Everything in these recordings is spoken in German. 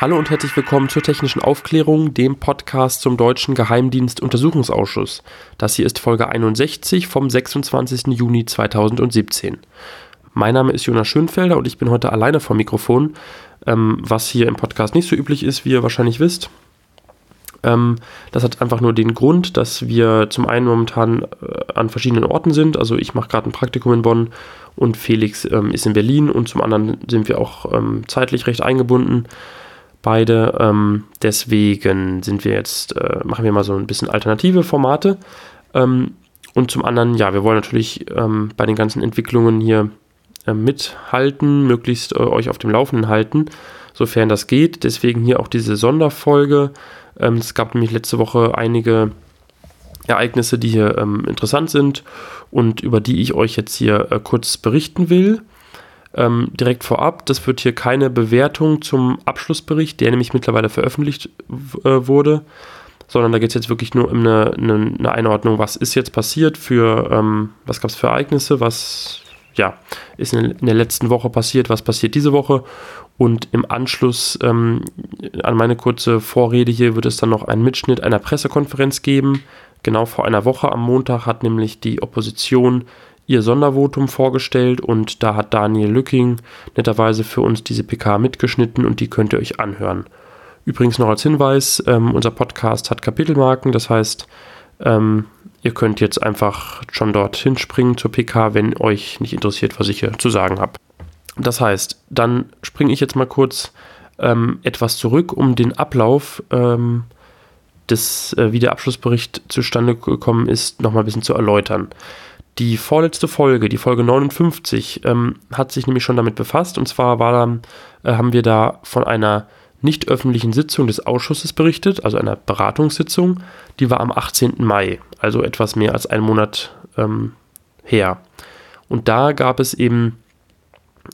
Hallo und herzlich willkommen zur Technischen Aufklärung, dem Podcast zum Deutschen Geheimdienst Untersuchungsausschuss. Das hier ist Folge 61 vom 26. Juni 2017. Mein Name ist Jonas Schönfelder und ich bin heute alleine vom Mikrofon, ähm, was hier im Podcast nicht so üblich ist, wie ihr wahrscheinlich wisst. Ähm, das hat einfach nur den Grund, dass wir zum einen momentan äh, an verschiedenen Orten sind. Also ich mache gerade ein Praktikum in Bonn und Felix ähm, ist in Berlin und zum anderen sind wir auch ähm, zeitlich recht eingebunden beide. Ähm, deswegen sind wir jetzt, äh, machen wir mal so ein bisschen alternative Formate. Ähm, und zum anderen, ja, wir wollen natürlich ähm, bei den ganzen Entwicklungen hier äh, mithalten, möglichst äh, euch auf dem Laufenden halten, sofern das geht. Deswegen hier auch diese Sonderfolge. Ähm, es gab nämlich letzte Woche einige Ereignisse, die hier ähm, interessant sind und über die ich euch jetzt hier äh, kurz berichten will. Ähm, direkt vorab, das wird hier keine Bewertung zum Abschlussbericht, der nämlich mittlerweile veröffentlicht äh, wurde, sondern da geht es jetzt wirklich nur um eine, eine, eine, Einordnung, was ist jetzt passiert für, ähm, was gab es für Ereignisse, was ja, ist in, in, der letzten Woche passiert, was passiert diese Woche und im Anschluss ähm, an meine kurze Vorrede hier wird es dann noch einen Mitschnitt einer Pressekonferenz geben. Genau vor einer Woche am Montag hat nämlich die Opposition ihr Sondervotum vorgestellt und da hat Daniel Lücking netterweise für uns diese PK mitgeschnitten und die könnt ihr euch anhören. Übrigens noch als Hinweis, ähm, unser Podcast hat Kapitelmarken, das heißt, ähm, ihr könnt jetzt einfach schon dorthin springen zur PK, wenn euch nicht interessiert, was ich hier zu sagen habe. Das heißt, dann springe ich jetzt mal kurz ähm, etwas zurück, um den Ablauf ähm, des, äh, wie der Abschlussbericht zustande gekommen ist, nochmal ein bisschen zu erläutern. Die vorletzte Folge, die Folge 59, ähm, hat sich nämlich schon damit befasst. Und zwar war dann, äh, haben wir da von einer nicht öffentlichen Sitzung des Ausschusses berichtet, also einer Beratungssitzung. Die war am 18. Mai, also etwas mehr als einen Monat ähm, her. Und da gab es eben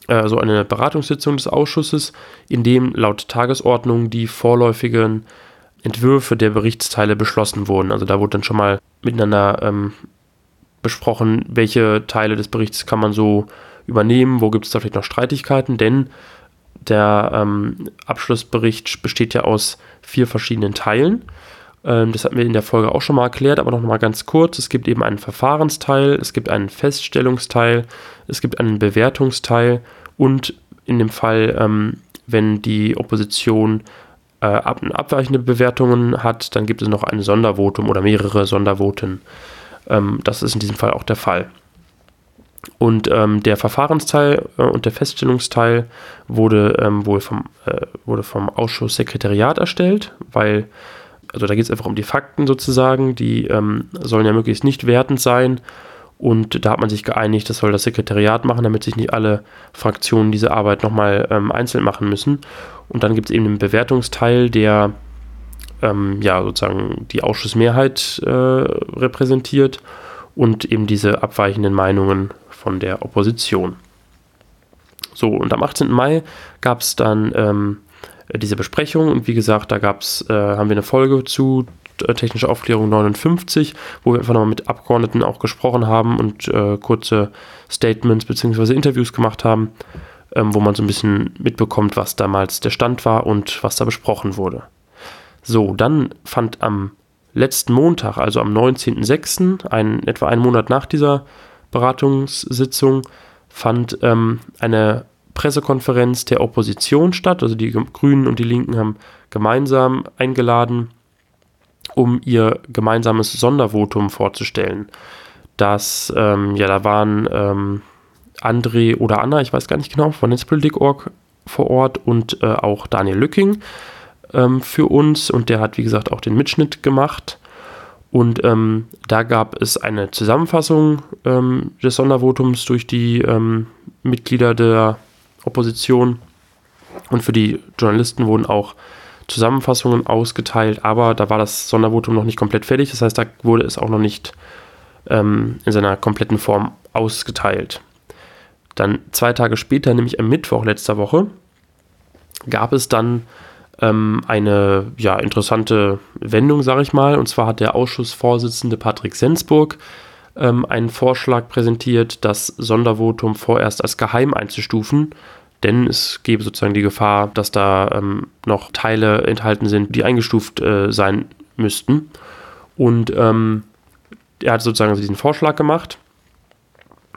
äh, so eine Beratungssitzung des Ausschusses, in dem laut Tagesordnung die vorläufigen Entwürfe der Berichtsteile beschlossen wurden. Also da wurde dann schon mal miteinander ähm, besprochen, welche Teile des Berichts kann man so übernehmen, wo gibt es da vielleicht noch Streitigkeiten, denn der ähm, Abschlussbericht besteht ja aus vier verschiedenen Teilen. Ähm, das hatten wir in der Folge auch schon mal erklärt, aber noch mal ganz kurz. Es gibt eben einen Verfahrensteil, es gibt einen Feststellungsteil, es gibt einen Bewertungsteil und in dem Fall, ähm, wenn die Opposition äh, ab, abweichende Bewertungen hat, dann gibt es noch ein Sondervotum oder mehrere Sondervoten. Ähm, das ist in diesem Fall auch der Fall. Und ähm, der Verfahrensteil äh, und der Feststellungsteil wurde ähm, wohl vom, äh, wurde vom Ausschusssekretariat erstellt, weil, also da geht es einfach um die Fakten sozusagen, die ähm, sollen ja möglichst nicht wertend sein. Und da hat man sich geeinigt, das soll das Sekretariat machen, damit sich nicht alle Fraktionen diese Arbeit nochmal ähm, einzeln machen müssen. Und dann gibt es eben den Bewertungsteil, der ähm, ja sozusagen die Ausschussmehrheit äh, repräsentiert und eben diese abweichenden Meinungen von der Opposition. So, und am 18. Mai gab es dann ähm, diese Besprechung und wie gesagt, da gab's, äh, haben wir eine Folge zu äh, technische Aufklärung 59, wo wir einfach nochmal mit Abgeordneten auch gesprochen haben und äh, kurze Statements bzw. Interviews gemacht haben, ähm, wo man so ein bisschen mitbekommt, was damals der Stand war und was da besprochen wurde. So, dann fand am letzten Montag, also am 19.06., ein, etwa einen Monat nach dieser Beratungssitzung, fand ähm, eine Pressekonferenz der Opposition statt. Also die Grünen und die Linken haben gemeinsam eingeladen, um ihr gemeinsames Sondervotum vorzustellen. Das, ähm, ja, da waren ähm, André oder Anna, ich weiß gar nicht genau, von Netzpolitik.org vor Ort und äh, auch Daniel Lücking ähm, für uns und der hat, wie gesagt, auch den Mitschnitt gemacht. Und ähm, da gab es eine Zusammenfassung ähm, des Sondervotums durch die ähm, Mitglieder der Opposition. Und für die Journalisten wurden auch Zusammenfassungen ausgeteilt, aber da war das Sondervotum noch nicht komplett fertig. Das heißt, da wurde es auch noch nicht ähm, in seiner kompletten Form ausgeteilt. Dann zwei Tage später, nämlich am Mittwoch letzter Woche, gab es dann ähm, eine ja, interessante Wendung, sage ich mal. Und zwar hat der Ausschussvorsitzende Patrick Sensburg ähm, einen Vorschlag präsentiert, das Sondervotum vorerst als geheim einzustufen. denn es gäbe sozusagen die Gefahr, dass da ähm, noch Teile enthalten sind, die eingestuft äh, sein müssten. Und ähm, er hat sozusagen diesen Vorschlag gemacht.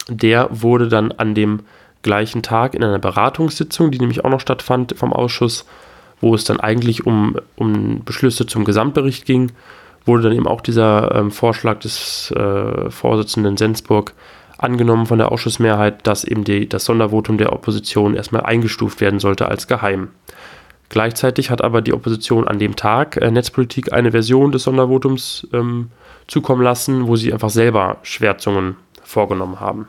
Der wurde dann an dem gleichen Tag in einer Beratungssitzung, die nämlich auch noch stattfand vom Ausschuss, wo es dann eigentlich um, um Beschlüsse zum Gesamtbericht ging, wurde dann eben auch dieser ähm, Vorschlag des äh, Vorsitzenden Sensburg angenommen von der Ausschussmehrheit, dass eben die, das Sondervotum der Opposition erstmal eingestuft werden sollte als geheim. Gleichzeitig hat aber die Opposition an dem Tag äh, Netzpolitik eine Version des Sondervotums ähm, zukommen lassen, wo sie einfach selber Schwärzungen vorgenommen haben.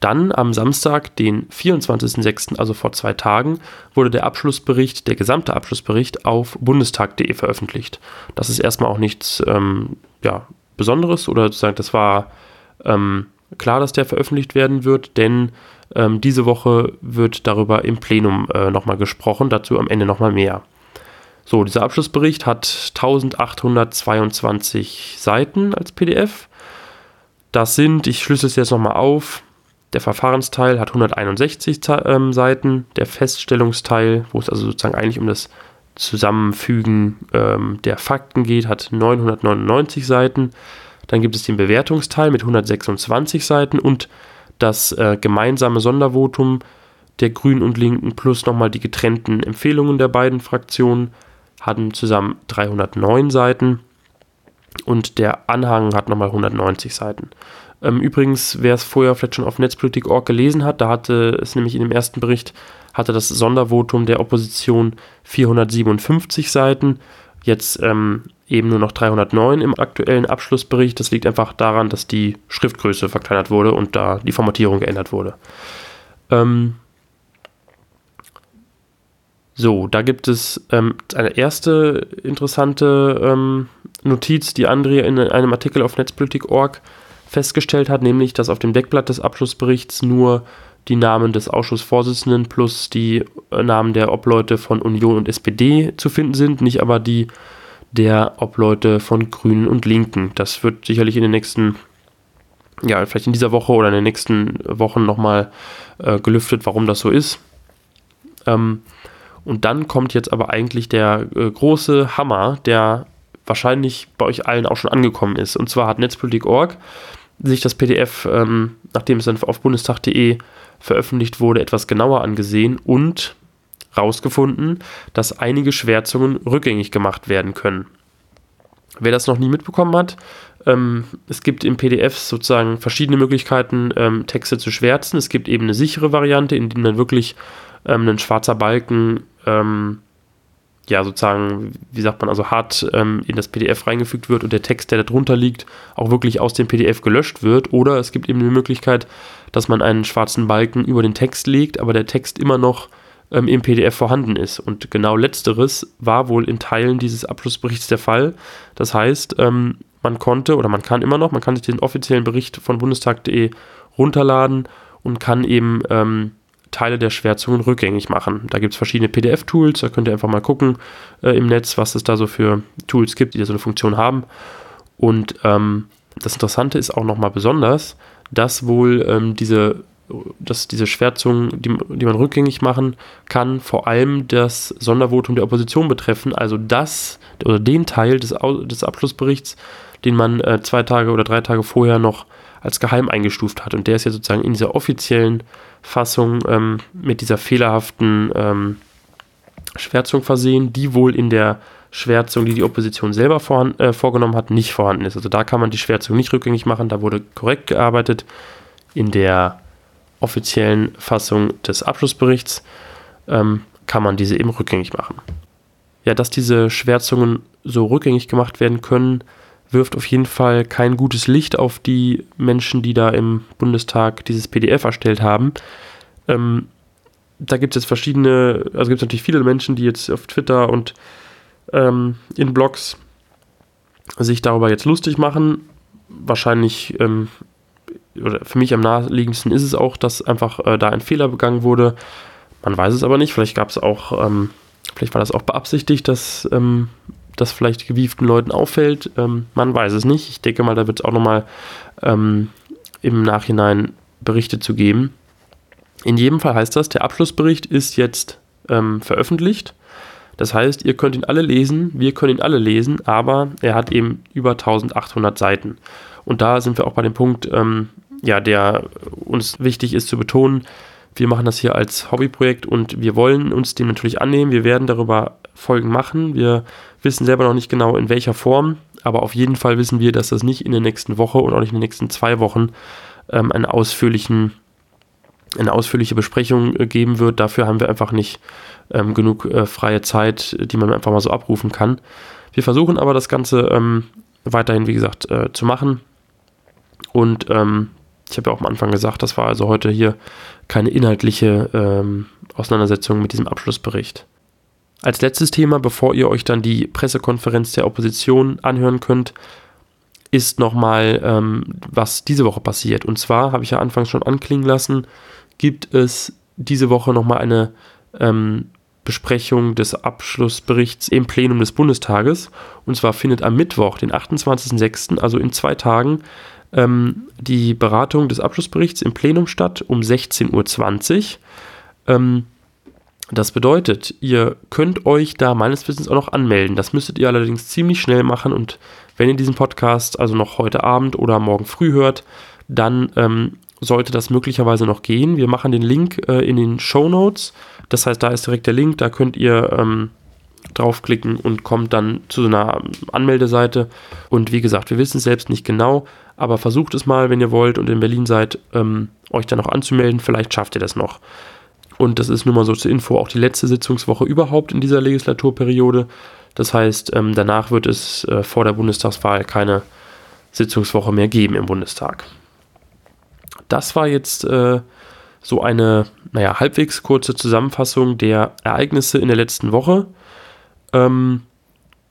Dann am Samstag, den 24.06., also vor zwei Tagen, wurde der Abschlussbericht, der gesamte Abschlussbericht auf bundestag.de veröffentlicht. Das ist erstmal auch nichts ähm, ja, Besonderes oder sozusagen, das war ähm, klar, dass der veröffentlicht werden wird, denn ähm, diese Woche wird darüber im Plenum äh, nochmal gesprochen, dazu am Ende nochmal mehr. So, dieser Abschlussbericht hat 1822 Seiten als PDF. Das sind, ich schlüssel es jetzt nochmal auf, der Verfahrensteil hat 161 ähm, Seiten, der Feststellungsteil, wo es also sozusagen eigentlich um das Zusammenfügen ähm, der Fakten geht, hat 999 Seiten. Dann gibt es den Bewertungsteil mit 126 Seiten und das äh, gemeinsame Sondervotum der Grünen und Linken plus nochmal die getrennten Empfehlungen der beiden Fraktionen hatten zusammen 309 Seiten und der Anhang hat nochmal 190 Seiten. Ähm, übrigens, wer es vorher vielleicht schon auf Netzpolitik.org gelesen hat, da hatte es nämlich in dem ersten Bericht, hatte das Sondervotum der Opposition 457 Seiten, jetzt ähm, eben nur noch 309 im aktuellen Abschlussbericht. Das liegt einfach daran, dass die Schriftgröße verkleinert wurde und da die Formatierung geändert wurde. Ähm, so, da gibt es ähm, eine erste interessante ähm, Notiz, die Andrea in einem Artikel auf netzpolitik.org festgestellt hat, nämlich dass auf dem Deckblatt des Abschlussberichts nur die Namen des Ausschussvorsitzenden plus die äh, Namen der Obleute von Union und SPD zu finden sind, nicht aber die der Obleute von Grünen und Linken. Das wird sicherlich in den nächsten, ja, vielleicht in dieser Woche oder in den nächsten Wochen nochmal äh, gelüftet, warum das so ist. Ähm, und dann kommt jetzt aber eigentlich der äh, große Hammer, der wahrscheinlich bei euch allen auch schon angekommen ist. Und zwar hat Netzpolitik.org sich das PDF, ähm, nachdem es dann auf bundestag.de veröffentlicht wurde, etwas genauer angesehen und herausgefunden, dass einige Schwärzungen rückgängig gemacht werden können. Wer das noch nie mitbekommen hat, ähm, es gibt im PDF sozusagen verschiedene Möglichkeiten, ähm, Texte zu schwärzen. Es gibt eben eine sichere Variante, in der dann wirklich ähm, ein schwarzer Balken ähm, ja, sozusagen, wie sagt man, also hart ähm, in das PDF reingefügt wird und der Text, der darunter liegt, auch wirklich aus dem PDF gelöscht wird. Oder es gibt eben die Möglichkeit, dass man einen schwarzen Balken über den Text legt, aber der Text immer noch ähm, im PDF vorhanden ist. Und genau letzteres war wohl in Teilen dieses Abschlussberichts der Fall. Das heißt, ähm, man konnte oder man kann immer noch, man kann sich den offiziellen Bericht von bundestag.de runterladen und kann eben ähm, Teile der Schwärzungen rückgängig machen. Da gibt es verschiedene PDF-Tools, da könnt ihr einfach mal gucken äh, im Netz, was es da so für Tools gibt, die da so eine Funktion haben. Und ähm, das Interessante ist auch nochmal besonders, dass wohl ähm, diese, dass diese Schwärzungen, die, die man rückgängig machen kann, vor allem das Sondervotum der Opposition betreffen, also das oder den Teil des, des Abschlussberichts, den man äh, zwei Tage oder drei Tage vorher noch als geheim eingestuft hat. Und der ist ja sozusagen in dieser offiziellen Fassung ähm, mit dieser fehlerhaften ähm, Schwärzung versehen, die wohl in der Schwärzung, die die Opposition selber vor, äh, vorgenommen hat, nicht vorhanden ist. Also da kann man die Schwärzung nicht rückgängig machen, da wurde korrekt gearbeitet. In der offiziellen Fassung des Abschlussberichts ähm, kann man diese eben rückgängig machen. Ja, dass diese Schwärzungen so rückgängig gemacht werden können, wirft auf jeden Fall kein gutes Licht auf die Menschen, die da im Bundestag dieses PDF erstellt haben. Ähm, da gibt es jetzt verschiedene, also gibt es natürlich viele Menschen, die jetzt auf Twitter und ähm, in Blogs sich darüber jetzt lustig machen. Wahrscheinlich, ähm, oder für mich am naheliegendsten ist es auch, dass einfach äh, da ein Fehler begangen wurde. Man weiß es aber nicht. Vielleicht gab es auch, ähm, vielleicht war das auch beabsichtigt, dass ähm, das vielleicht gewieften Leuten auffällt. Ähm, man weiß es nicht. Ich denke mal, da wird es auch nochmal ähm, im Nachhinein Berichte zu geben. In jedem Fall heißt das, der Abschlussbericht ist jetzt ähm, veröffentlicht. Das heißt, ihr könnt ihn alle lesen, wir können ihn alle lesen, aber er hat eben über 1800 Seiten. Und da sind wir auch bei dem Punkt, ähm, ja, der uns wichtig ist zu betonen. Wir machen das hier als Hobbyprojekt und wir wollen uns dem natürlich annehmen. Wir werden darüber Folgen machen. Wir wissen selber noch nicht genau in welcher Form, aber auf jeden Fall wissen wir, dass das nicht in der nächsten Woche und auch nicht in den nächsten zwei Wochen ähm, einen ausführlichen eine ausführliche Besprechung äh, geben wird. Dafür haben wir einfach nicht ähm, genug äh, freie Zeit, die man einfach mal so abrufen kann. Wir versuchen aber das Ganze ähm, weiterhin, wie gesagt, äh, zu machen. Und ähm, ich habe ja auch am Anfang gesagt, das war also heute hier keine inhaltliche ähm, Auseinandersetzung mit diesem Abschlussbericht. Als letztes Thema, bevor ihr euch dann die Pressekonferenz der Opposition anhören könnt, ist nochmal, ähm, was diese Woche passiert. Und zwar, habe ich ja anfangs schon anklingen lassen, gibt es diese Woche nochmal eine ähm, Besprechung des Abschlussberichts im Plenum des Bundestages. Und zwar findet am Mittwoch, den 28.06., also in zwei Tagen, ähm, die Beratung des Abschlussberichts im Plenum statt um 16.20 Uhr. Ähm, das bedeutet, ihr könnt euch da meines Wissens auch noch anmelden. Das müsstet ihr allerdings ziemlich schnell machen und wenn ihr diesen Podcast also noch heute Abend oder morgen früh hört, dann ähm, sollte das möglicherweise noch gehen. Wir machen den Link äh, in den Show Notes. Das heißt, da ist direkt der Link, da könnt ihr ähm, draufklicken und kommt dann zu so einer Anmeldeseite. Und wie gesagt, wir wissen es selbst nicht genau, aber versucht es mal, wenn ihr wollt und in Berlin seid, ähm, euch dann noch anzumelden. Vielleicht schafft ihr das noch. Und das ist nur mal so zur Info auch die letzte Sitzungswoche überhaupt in dieser Legislaturperiode. Das heißt, ähm, danach wird es äh, vor der Bundestagswahl keine Sitzungswoche mehr geben im Bundestag. Das war jetzt äh, so eine, naja, halbwegs kurze Zusammenfassung der Ereignisse in der letzten Woche. Ähm,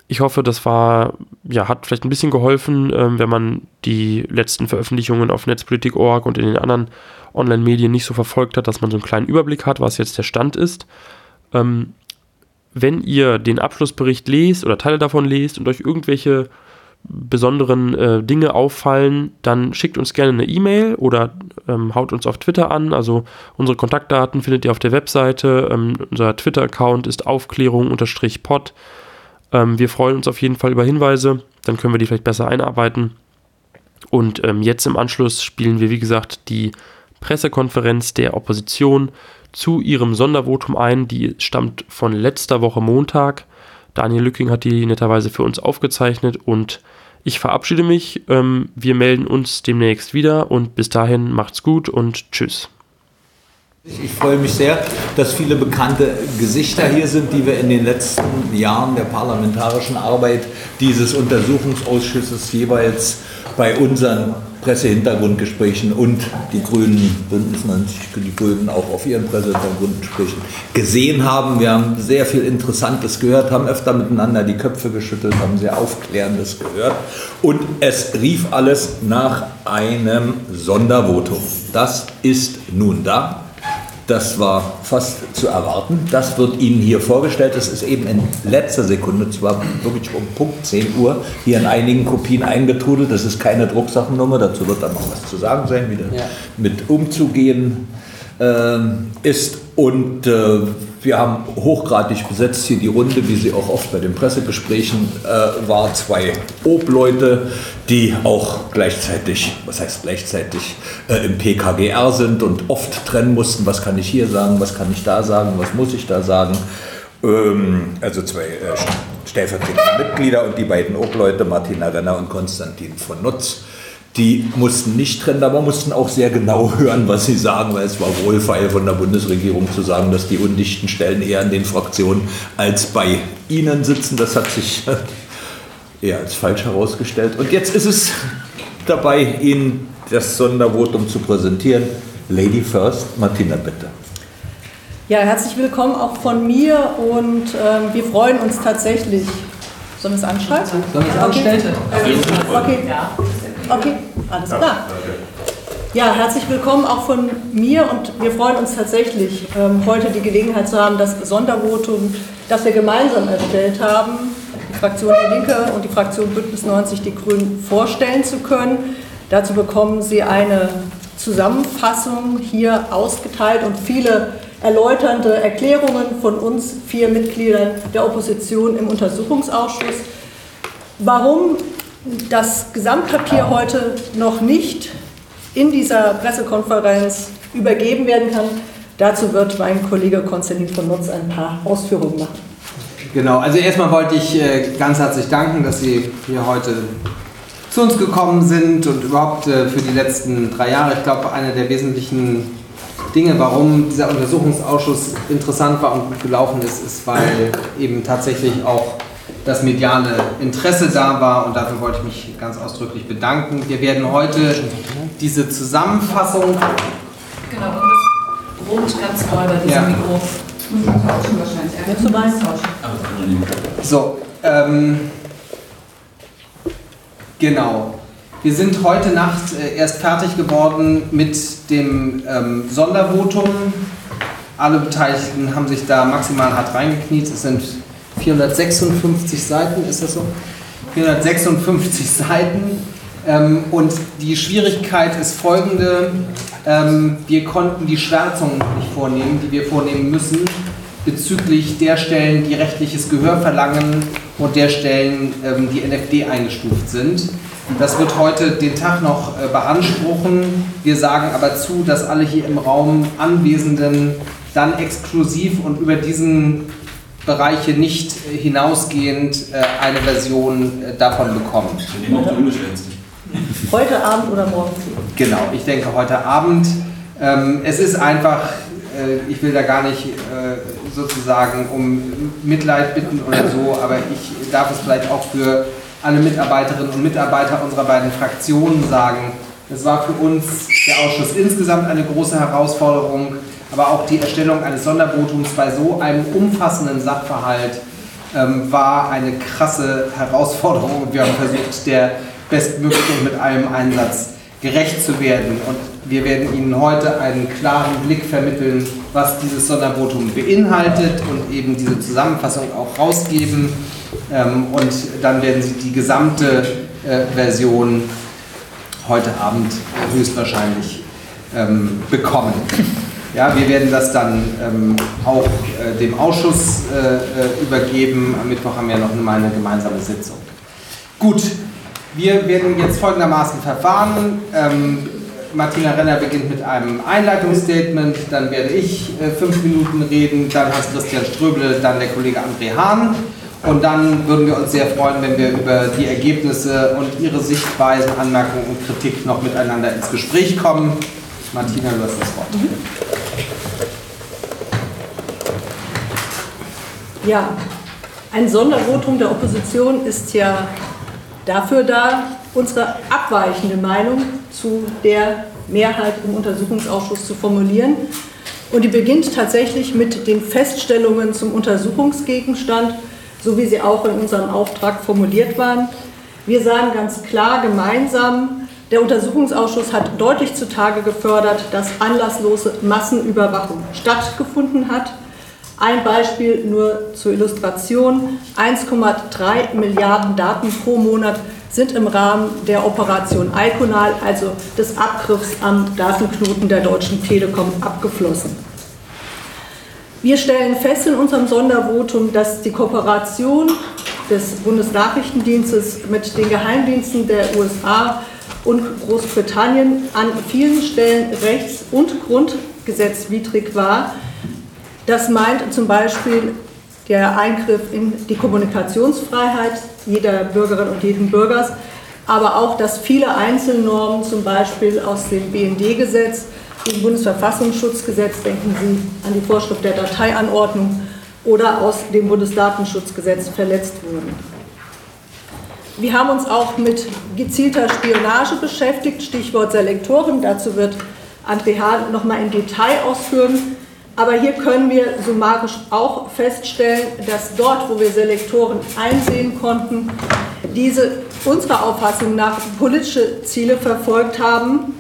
ich hoffe, das war, ja, hat vielleicht ein bisschen geholfen, ähm, wenn man die letzten Veröffentlichungen auf Netzpolitik.org und in den anderen Online-Medien nicht so verfolgt hat, dass man so einen kleinen Überblick hat, was jetzt der Stand ist. Ähm, wenn ihr den Abschlussbericht lest oder Teile davon lest und euch irgendwelche besonderen äh, Dinge auffallen, dann schickt uns gerne eine E-Mail oder ähm, haut uns auf Twitter an. Also unsere Kontaktdaten findet ihr auf der Webseite. Ähm, unser Twitter-Account ist Aufklärung-Pod. Ähm, wir freuen uns auf jeden Fall über Hinweise, dann können wir die vielleicht besser einarbeiten. Und ähm, jetzt im Anschluss spielen wir, wie gesagt, die Pressekonferenz der Opposition zu ihrem Sondervotum ein. Die stammt von letzter Woche Montag. Daniel Lücking hat die netterweise für uns aufgezeichnet und ich verabschiede mich. Ähm, wir melden uns demnächst wieder und bis dahin macht's gut und tschüss. Ich freue mich sehr, dass viele bekannte Gesichter hier sind, die wir in den letzten Jahren der parlamentarischen Arbeit dieses Untersuchungsausschusses jeweils bei unseren Pressehintergrundgesprächen und die Grünen, Bündnis 90, die Grünen auch auf ihren Pressehintergrundgesprächen gesehen haben. Wir haben sehr viel Interessantes gehört, haben öfter miteinander die Köpfe geschüttelt, haben sehr Aufklärendes gehört und es rief alles nach einem Sondervotum. Das ist nun da. Das war fast zu erwarten. Das wird Ihnen hier vorgestellt. Das ist eben in letzter Sekunde, zwar wirklich um Punkt 10 Uhr, hier in einigen Kopien eingetrudelt. Das ist keine Drucksachennummer. Dazu wird dann noch was zu sagen sein, wie ja. mit umzugehen äh, ist. Und äh, wir haben hochgradig besetzt hier die Runde, wie sie auch oft bei den Pressegesprächen äh, war. Zwei Obleute, die auch gleichzeitig, was heißt gleichzeitig, äh, im PKGR sind und oft trennen mussten, was kann ich hier sagen, was kann ich da sagen, was muss ich da sagen. Ähm, also zwei äh, stellvertretende Mitglieder und die beiden Obleute, Martina Renner und Konstantin von Nutz die mussten nicht trennen, aber mussten auch sehr genau hören, was sie sagen, weil es war wohlfeil von der Bundesregierung zu sagen, dass die undichten Stellen eher in den Fraktionen als bei ihnen sitzen. Das hat sich eher als falsch herausgestellt. Und jetzt ist es dabei, Ihnen das Sondervotum zu präsentieren. Lady First, Martina, bitte. Ja, herzlich willkommen auch von mir und ähm, wir freuen uns tatsächlich. Sollen wir es anschreiben? Sollen wir es anstellen? Okay. okay. Ja. Okay, alles klar. Ja, herzlich willkommen auch von mir und wir freuen uns tatsächlich, ähm, heute die Gelegenheit zu haben, das Sondervotum, das wir gemeinsam erstellt haben, die Fraktion Die Linke und die Fraktion Bündnis 90 Die Grünen vorstellen zu können. Dazu bekommen Sie eine Zusammenfassung hier ausgeteilt und viele erläuternde Erklärungen von uns vier Mitgliedern der Opposition im Untersuchungsausschuss. Warum das Gesamtpapier heute noch nicht in dieser Pressekonferenz übergeben werden kann, dazu wird mein Kollege Konstantin von Nutz ein paar Ausführungen machen. Genau, also erstmal wollte ich äh, ganz herzlich danken, dass Sie hier heute zu uns gekommen sind und überhaupt äh, für die letzten drei Jahre. Ich glaube, eine der wesentlichen Dinge, warum dieser Untersuchungsausschuss interessant war und gut gelaufen ist, ist, weil eben tatsächlich auch das mediale Interesse da war und dafür wollte ich mich ganz ausdrücklich bedanken. Wir werden heute diese Zusammenfassung. Genau, und das brummt ganz neu bei diesem ja. Mikro. So, ähm, genau. Wir sind heute Nacht äh, erst fertig geworden mit dem ähm, Sondervotum. Alle Beteiligten haben sich da maximal hart reingekniet. Es sind 456 Seiten, ist das so? 456 Seiten. Ähm, und die Schwierigkeit ist folgende. Ähm, wir konnten die Schwärzungen nicht vornehmen, die wir vornehmen müssen, bezüglich der Stellen, die rechtliches Gehör verlangen und der Stellen, ähm, die NFD eingestuft sind. Das wird heute den Tag noch äh, beanspruchen. Wir sagen aber zu, dass alle hier im Raum Anwesenden dann exklusiv und über diesen Bereiche nicht hinausgehend äh, eine Version äh, davon bekommen. Wir nehmen auch Heute Abend oder morgen Genau, ich denke heute Abend. Ähm, es ist einfach, äh, ich will da gar nicht äh, sozusagen um Mitleid bitten oder so, aber ich darf es vielleicht auch für alle Mitarbeiterinnen und Mitarbeiter unserer beiden Fraktionen sagen. Es war für uns der Ausschuss insgesamt eine große Herausforderung, aber auch die Erstellung eines Sonderbotums bei so einem umfassenden Sachverhalt ähm, war eine krasse Herausforderung. Wir haben versucht, der bestmöglich und mit allem Einsatz gerecht zu werden. Und wir werden Ihnen heute einen klaren Blick vermitteln, was dieses Sondervotum beinhaltet und eben diese Zusammenfassung auch rausgeben. Ähm, und dann werden Sie die gesamte äh, Version heute Abend höchstwahrscheinlich ähm, bekommen. Ja, wir werden das dann ähm, auch äh, dem Ausschuss äh, übergeben. Am Mittwoch haben wir noch mal eine gemeinsame Sitzung. Gut, wir werden jetzt folgendermaßen verfahren. Ähm, Martina Renner beginnt mit einem Einleitungsstatement, dann werde ich äh, fünf Minuten reden, dann Hans-Christian Ströble, dann der Kollege André Hahn. Und dann würden wir uns sehr freuen, wenn wir über die Ergebnisse und Ihre Sichtweisen, Anmerkungen und Kritik noch miteinander ins Gespräch kommen. Martina, du hast das Wort. Ja, ein Sondervotum der Opposition ist ja dafür da, unsere abweichende Meinung zu der Mehrheit im Untersuchungsausschuss zu formulieren. Und die beginnt tatsächlich mit den Feststellungen zum Untersuchungsgegenstand, so wie sie auch in unserem Auftrag formuliert waren. Wir sagen ganz klar gemeinsam, der Untersuchungsausschuss hat deutlich zutage gefördert, dass anlasslose Massenüberwachung stattgefunden hat ein Beispiel nur zur Illustration. 1,3 Milliarden Daten pro Monat sind im Rahmen der Operation Iconal, also des Abgriffs am Datenknoten der Deutschen Telekom, abgeflossen. Wir stellen fest in unserem Sondervotum, dass die Kooperation des Bundesnachrichtendienstes mit den Geheimdiensten der USA und Großbritannien an vielen Stellen rechts- und grundgesetzwidrig war das meint zum Beispiel der Eingriff in die Kommunikationsfreiheit jeder Bürgerin und jeden Bürgers, aber auch, dass viele Einzelnormen, zum Beispiel aus dem BND-Gesetz, dem Bundesverfassungsschutzgesetz, denken Sie an die Vorschrift der Dateianordnung, oder aus dem Bundesdatenschutzgesetz verletzt wurden. Wir haben uns auch mit gezielter Spionage beschäftigt, Stichwort Selektoren. Dazu wird André Hahn noch mal im Detail ausführen. Aber hier können wir summarisch auch feststellen, dass dort, wo wir Selektoren einsehen konnten, diese unserer Auffassung nach politische Ziele verfolgt haben.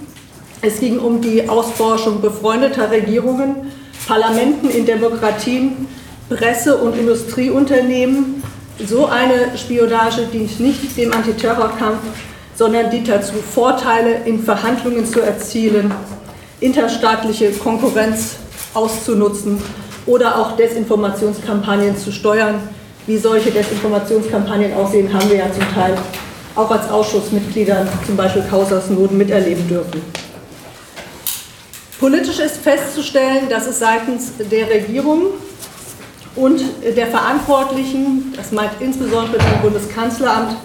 Es ging um die Ausforschung befreundeter Regierungen, Parlamenten in Demokratien, Presse- und Industrieunternehmen. So eine Spionage dient nicht dem Antiterrorkampf, sondern dient dazu, Vorteile in Verhandlungen zu erzielen, interstaatliche Konkurrenz auszunutzen oder auch Desinformationskampagnen zu steuern. Wie solche Desinformationskampagnen aussehen, haben wir ja zum Teil auch als Ausschussmitgliedern, zum Beispiel Causa Snowden, miterleben dürfen. Politisch ist festzustellen, dass es seitens der Regierung und der Verantwortlichen, das meint insbesondere das Bundeskanzleramt,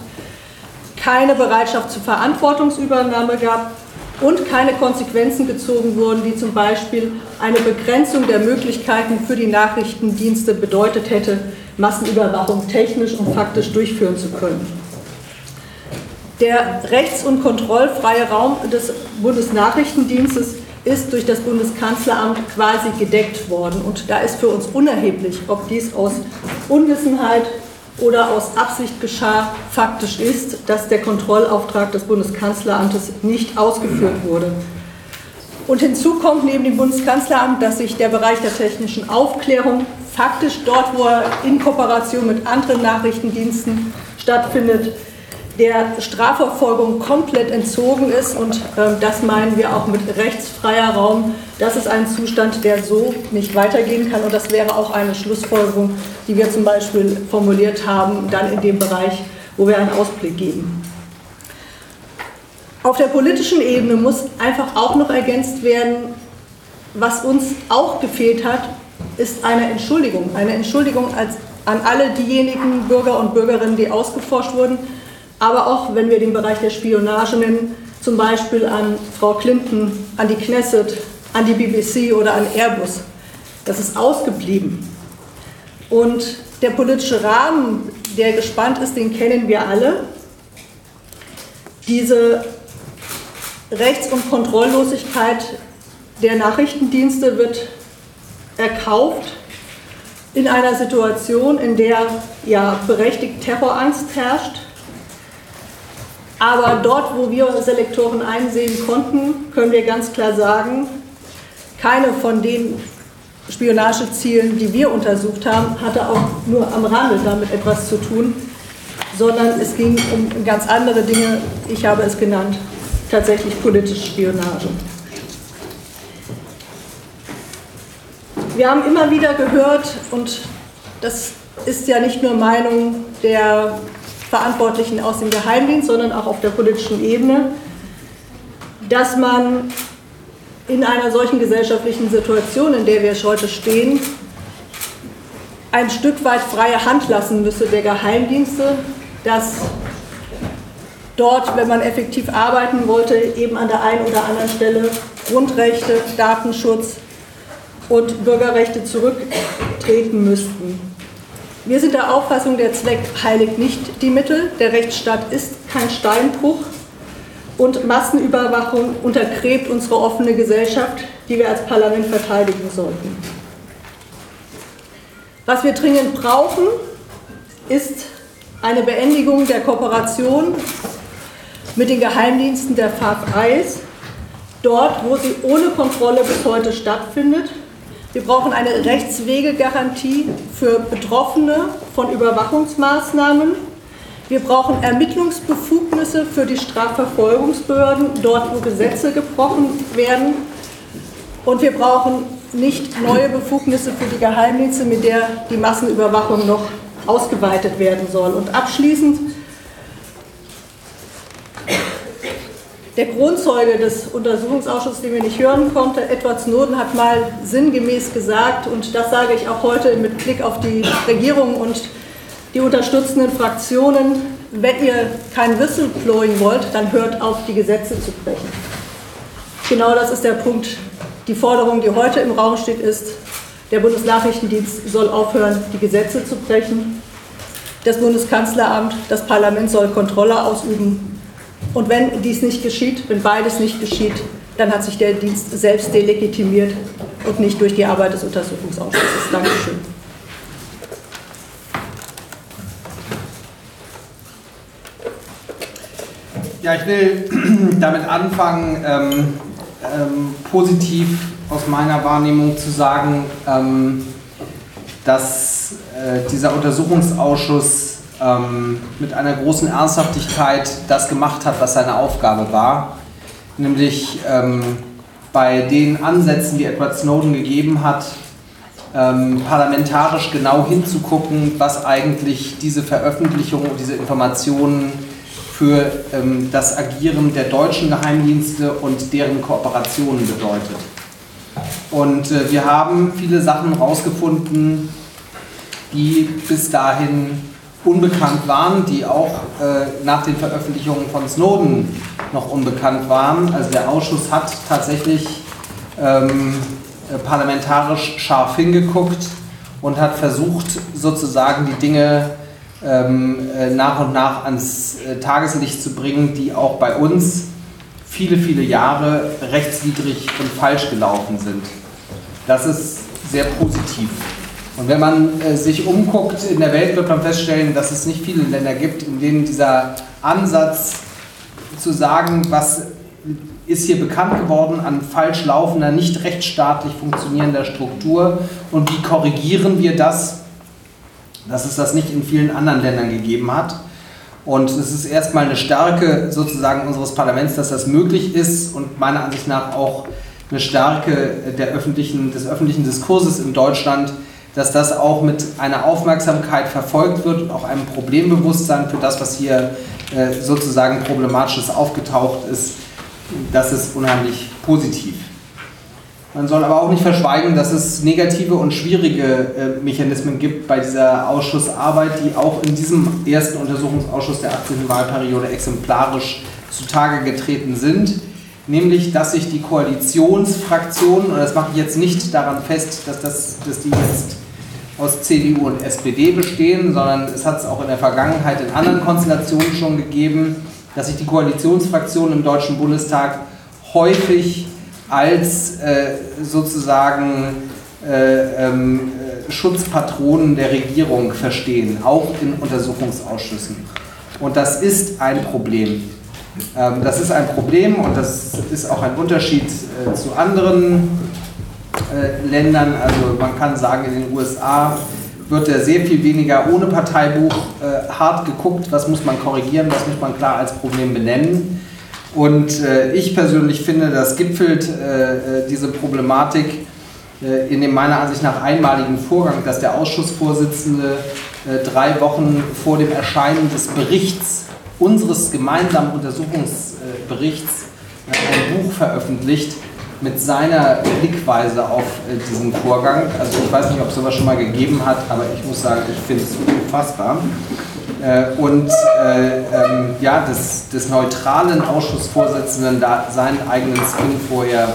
keine Bereitschaft zur Verantwortungsübernahme gab und keine Konsequenzen gezogen wurden, die zum Beispiel eine Begrenzung der Möglichkeiten für die Nachrichtendienste bedeutet hätte, Massenüberwachung technisch und faktisch durchführen zu können. Der rechts- und kontrollfreie Raum des Bundesnachrichtendienstes ist durch das Bundeskanzleramt quasi gedeckt worden. Und da ist für uns unerheblich, ob dies aus Unwissenheit oder aus Absicht geschah, faktisch ist, dass der Kontrollauftrag des Bundeskanzleramtes nicht ausgeführt wurde. Und hinzu kommt neben dem Bundeskanzleramt, dass sich der Bereich der technischen Aufklärung faktisch dort, wo er in Kooperation mit anderen Nachrichtendiensten stattfindet, der Strafverfolgung komplett entzogen ist. Und äh, das meinen wir auch mit rechtsfreier Raum. Das ist ein Zustand, der so nicht weitergehen kann. Und das wäre auch eine Schlussfolgerung, die wir zum Beispiel formuliert haben, dann in dem Bereich, wo wir einen Ausblick geben. Auf der politischen Ebene muss einfach auch noch ergänzt werden, was uns auch gefehlt hat, ist eine Entschuldigung. Eine Entschuldigung als, an alle diejenigen Bürger und Bürgerinnen, die ausgeforscht wurden, aber auch wenn wir den Bereich der Spionage nennen, zum Beispiel an Frau Clinton, an die Knesset, an die BBC oder an Airbus. Das ist ausgeblieben. Und der politische Rahmen, der gespannt ist, den kennen wir alle. Diese Rechts- und Kontrolllosigkeit der Nachrichtendienste wird erkauft in einer Situation, in der ja berechtigt Terrorangst herrscht, aber dort, wo wir Selektoren einsehen konnten, können wir ganz klar sagen, keine von den Spionagezielen, die wir untersucht haben, hatte auch nur am Rande damit etwas zu tun, sondern es ging um ganz andere Dinge. Ich habe es genannt, tatsächlich politische Spionage. Wir haben immer wieder gehört, und das ist ja nicht nur Meinung der Verantwortlichen aus dem Geheimdienst, sondern auch auf der politischen Ebene, dass man in einer solchen gesellschaftlichen Situation, in der wir heute stehen, ein Stück weit freie Hand lassen müsse der Geheimdienste, dass dort, wenn man effektiv arbeiten wollte, eben an der einen oder anderen Stelle Grundrechte, Datenschutz und Bürgerrechte zurücktreten müssten. Wir sind der Auffassung, der Zweck heiligt nicht die Mittel. Der Rechtsstaat ist kein Steinbruch und Massenüberwachung untergräbt unsere offene Gesellschaft, die wir als Parlament verteidigen sollten. Was wir dringend brauchen, ist eine Beendigung der Kooperation mit den Geheimdiensten der Eyes, dort, wo sie ohne Kontrolle bis heute stattfindet wir brauchen eine Rechtswegegarantie für Betroffene von Überwachungsmaßnahmen. Wir brauchen Ermittlungsbefugnisse für die Strafverfolgungsbehörden, dort wo Gesetze gebrochen werden. Und wir brauchen nicht neue Befugnisse für die Geheimdienste, mit der die Massenüberwachung noch ausgeweitet werden soll. Und abschließend Der Grundzeuge des Untersuchungsausschusses, den wir nicht hören konnten, Edward Snowden, hat mal sinngemäß gesagt, und das sage ich auch heute mit Blick auf die Regierung und die unterstützenden Fraktionen, wenn ihr kein Whistleblowing wollt, dann hört auf, die Gesetze zu brechen. Genau das ist der Punkt. Die Forderung, die heute im Raum steht, ist, der Bundesnachrichtendienst soll aufhören, die Gesetze zu brechen. Das Bundeskanzleramt, das Parlament soll Kontrolle ausüben und wenn dies nicht geschieht, wenn beides nicht geschieht, dann hat sich der Dienst selbst delegitimiert und nicht durch die Arbeit des Untersuchungsausschusses. Dankeschön. Ja, ich will damit anfangen, ähm, ähm, positiv aus meiner Wahrnehmung zu sagen, ähm, dass äh, dieser Untersuchungsausschuss ähm, mit einer großen Ernsthaftigkeit das gemacht hat, was seine Aufgabe war, nämlich ähm, bei den Ansätzen, die Edward Snowden gegeben hat, ähm, parlamentarisch genau hinzugucken, was eigentlich diese Veröffentlichung und diese Informationen für ähm, das Agieren der deutschen Geheimdienste und deren Kooperationen bedeutet. Und äh, wir haben viele Sachen herausgefunden, die bis dahin unbekannt waren, die auch äh, nach den Veröffentlichungen von Snowden noch unbekannt waren. Also der Ausschuss hat tatsächlich ähm, äh, parlamentarisch scharf hingeguckt und hat versucht, sozusagen die Dinge ähm, äh, nach und nach ans äh, Tageslicht zu bringen, die auch bei uns viele, viele Jahre rechtswidrig und falsch gelaufen sind. Das ist sehr positiv. Und wenn man äh, sich umguckt in der Welt, wird man feststellen, dass es nicht viele Länder gibt, in denen dieser Ansatz zu sagen, was ist hier bekannt geworden an falsch laufender, nicht rechtsstaatlich funktionierender Struktur und wie korrigieren wir das, dass es das nicht in vielen anderen Ländern gegeben hat. Und es ist erstmal eine Stärke sozusagen unseres Parlaments, dass das möglich ist und meiner Ansicht nach auch eine Stärke der öffentlichen, des öffentlichen Diskurses in Deutschland, dass das auch mit einer Aufmerksamkeit verfolgt wird und auch einem Problembewusstsein für das, was hier äh, sozusagen problematisches aufgetaucht ist, das ist unheimlich positiv. Man soll aber auch nicht verschweigen, dass es negative und schwierige äh, Mechanismen gibt bei dieser Ausschussarbeit, die auch in diesem ersten Untersuchungsausschuss der 18. Wahlperiode exemplarisch zutage getreten sind. Nämlich, dass sich die Koalitionsfraktionen, und das mache ich jetzt nicht daran fest, dass, das, dass die jetzt aus CDU und SPD bestehen, sondern es hat es auch in der Vergangenheit in anderen Konstellationen schon gegeben, dass sich die Koalitionsfraktionen im Deutschen Bundestag häufig als äh, sozusagen äh, ähm, Schutzpatronen der Regierung verstehen, auch in Untersuchungsausschüssen. Und das ist ein Problem. Ähm, das ist ein Problem und das ist auch ein Unterschied äh, zu anderen äh, Ländern. Also man kann sagen, in den USA wird er sehr viel weniger ohne Parteibuch äh, hart geguckt, was muss man korrigieren, was muss man klar als Problem benennen. Und äh, ich persönlich finde, das gipfelt äh, äh diese Problematik in dem meiner Ansicht nach einmaligen Vorgang, dass der Ausschussvorsitzende drei Wochen vor dem Erscheinen des Berichts, unseres gemeinsamen Untersuchungsberichts, ein Buch veröffentlicht, mit seiner Blickweise auf äh, diesen Vorgang. Also ich weiß nicht, ob es sowas schon mal gegeben hat, aber ich muss sagen, ich finde es unfassbar. Äh, und äh, ähm, ja, des, des neutralen Ausschussvorsitzenden da seinen eigenen Spin vorher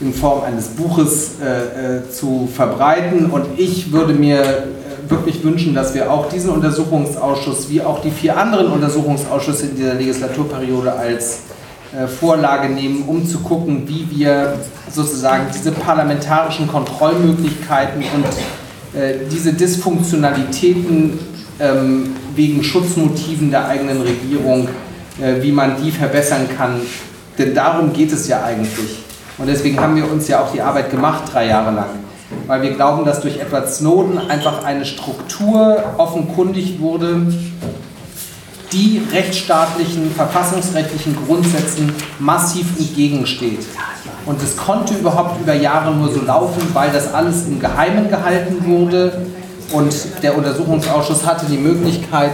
in Form eines Buches äh, äh, zu verbreiten. Und ich würde mir wirklich wünschen, dass wir auch diesen Untersuchungsausschuss, wie auch die vier anderen Untersuchungsausschüsse in dieser Legislaturperiode als Vorlage nehmen, um zu gucken, wie wir sozusagen diese parlamentarischen Kontrollmöglichkeiten und äh, diese Dysfunktionalitäten ähm, wegen Schutzmotiven der eigenen Regierung, äh, wie man die verbessern kann. Denn darum geht es ja eigentlich. Und deswegen haben wir uns ja auch die Arbeit gemacht, drei Jahre lang. Weil wir glauben, dass durch Edward Snowden einfach eine Struktur offenkundig wurde, die rechtsstaatlichen, verfassungsrechtlichen Grundsätzen massiv entgegensteht. Und es konnte überhaupt über Jahre nur so laufen, weil das alles im Geheimen gehalten wurde und der Untersuchungsausschuss hatte die Möglichkeit,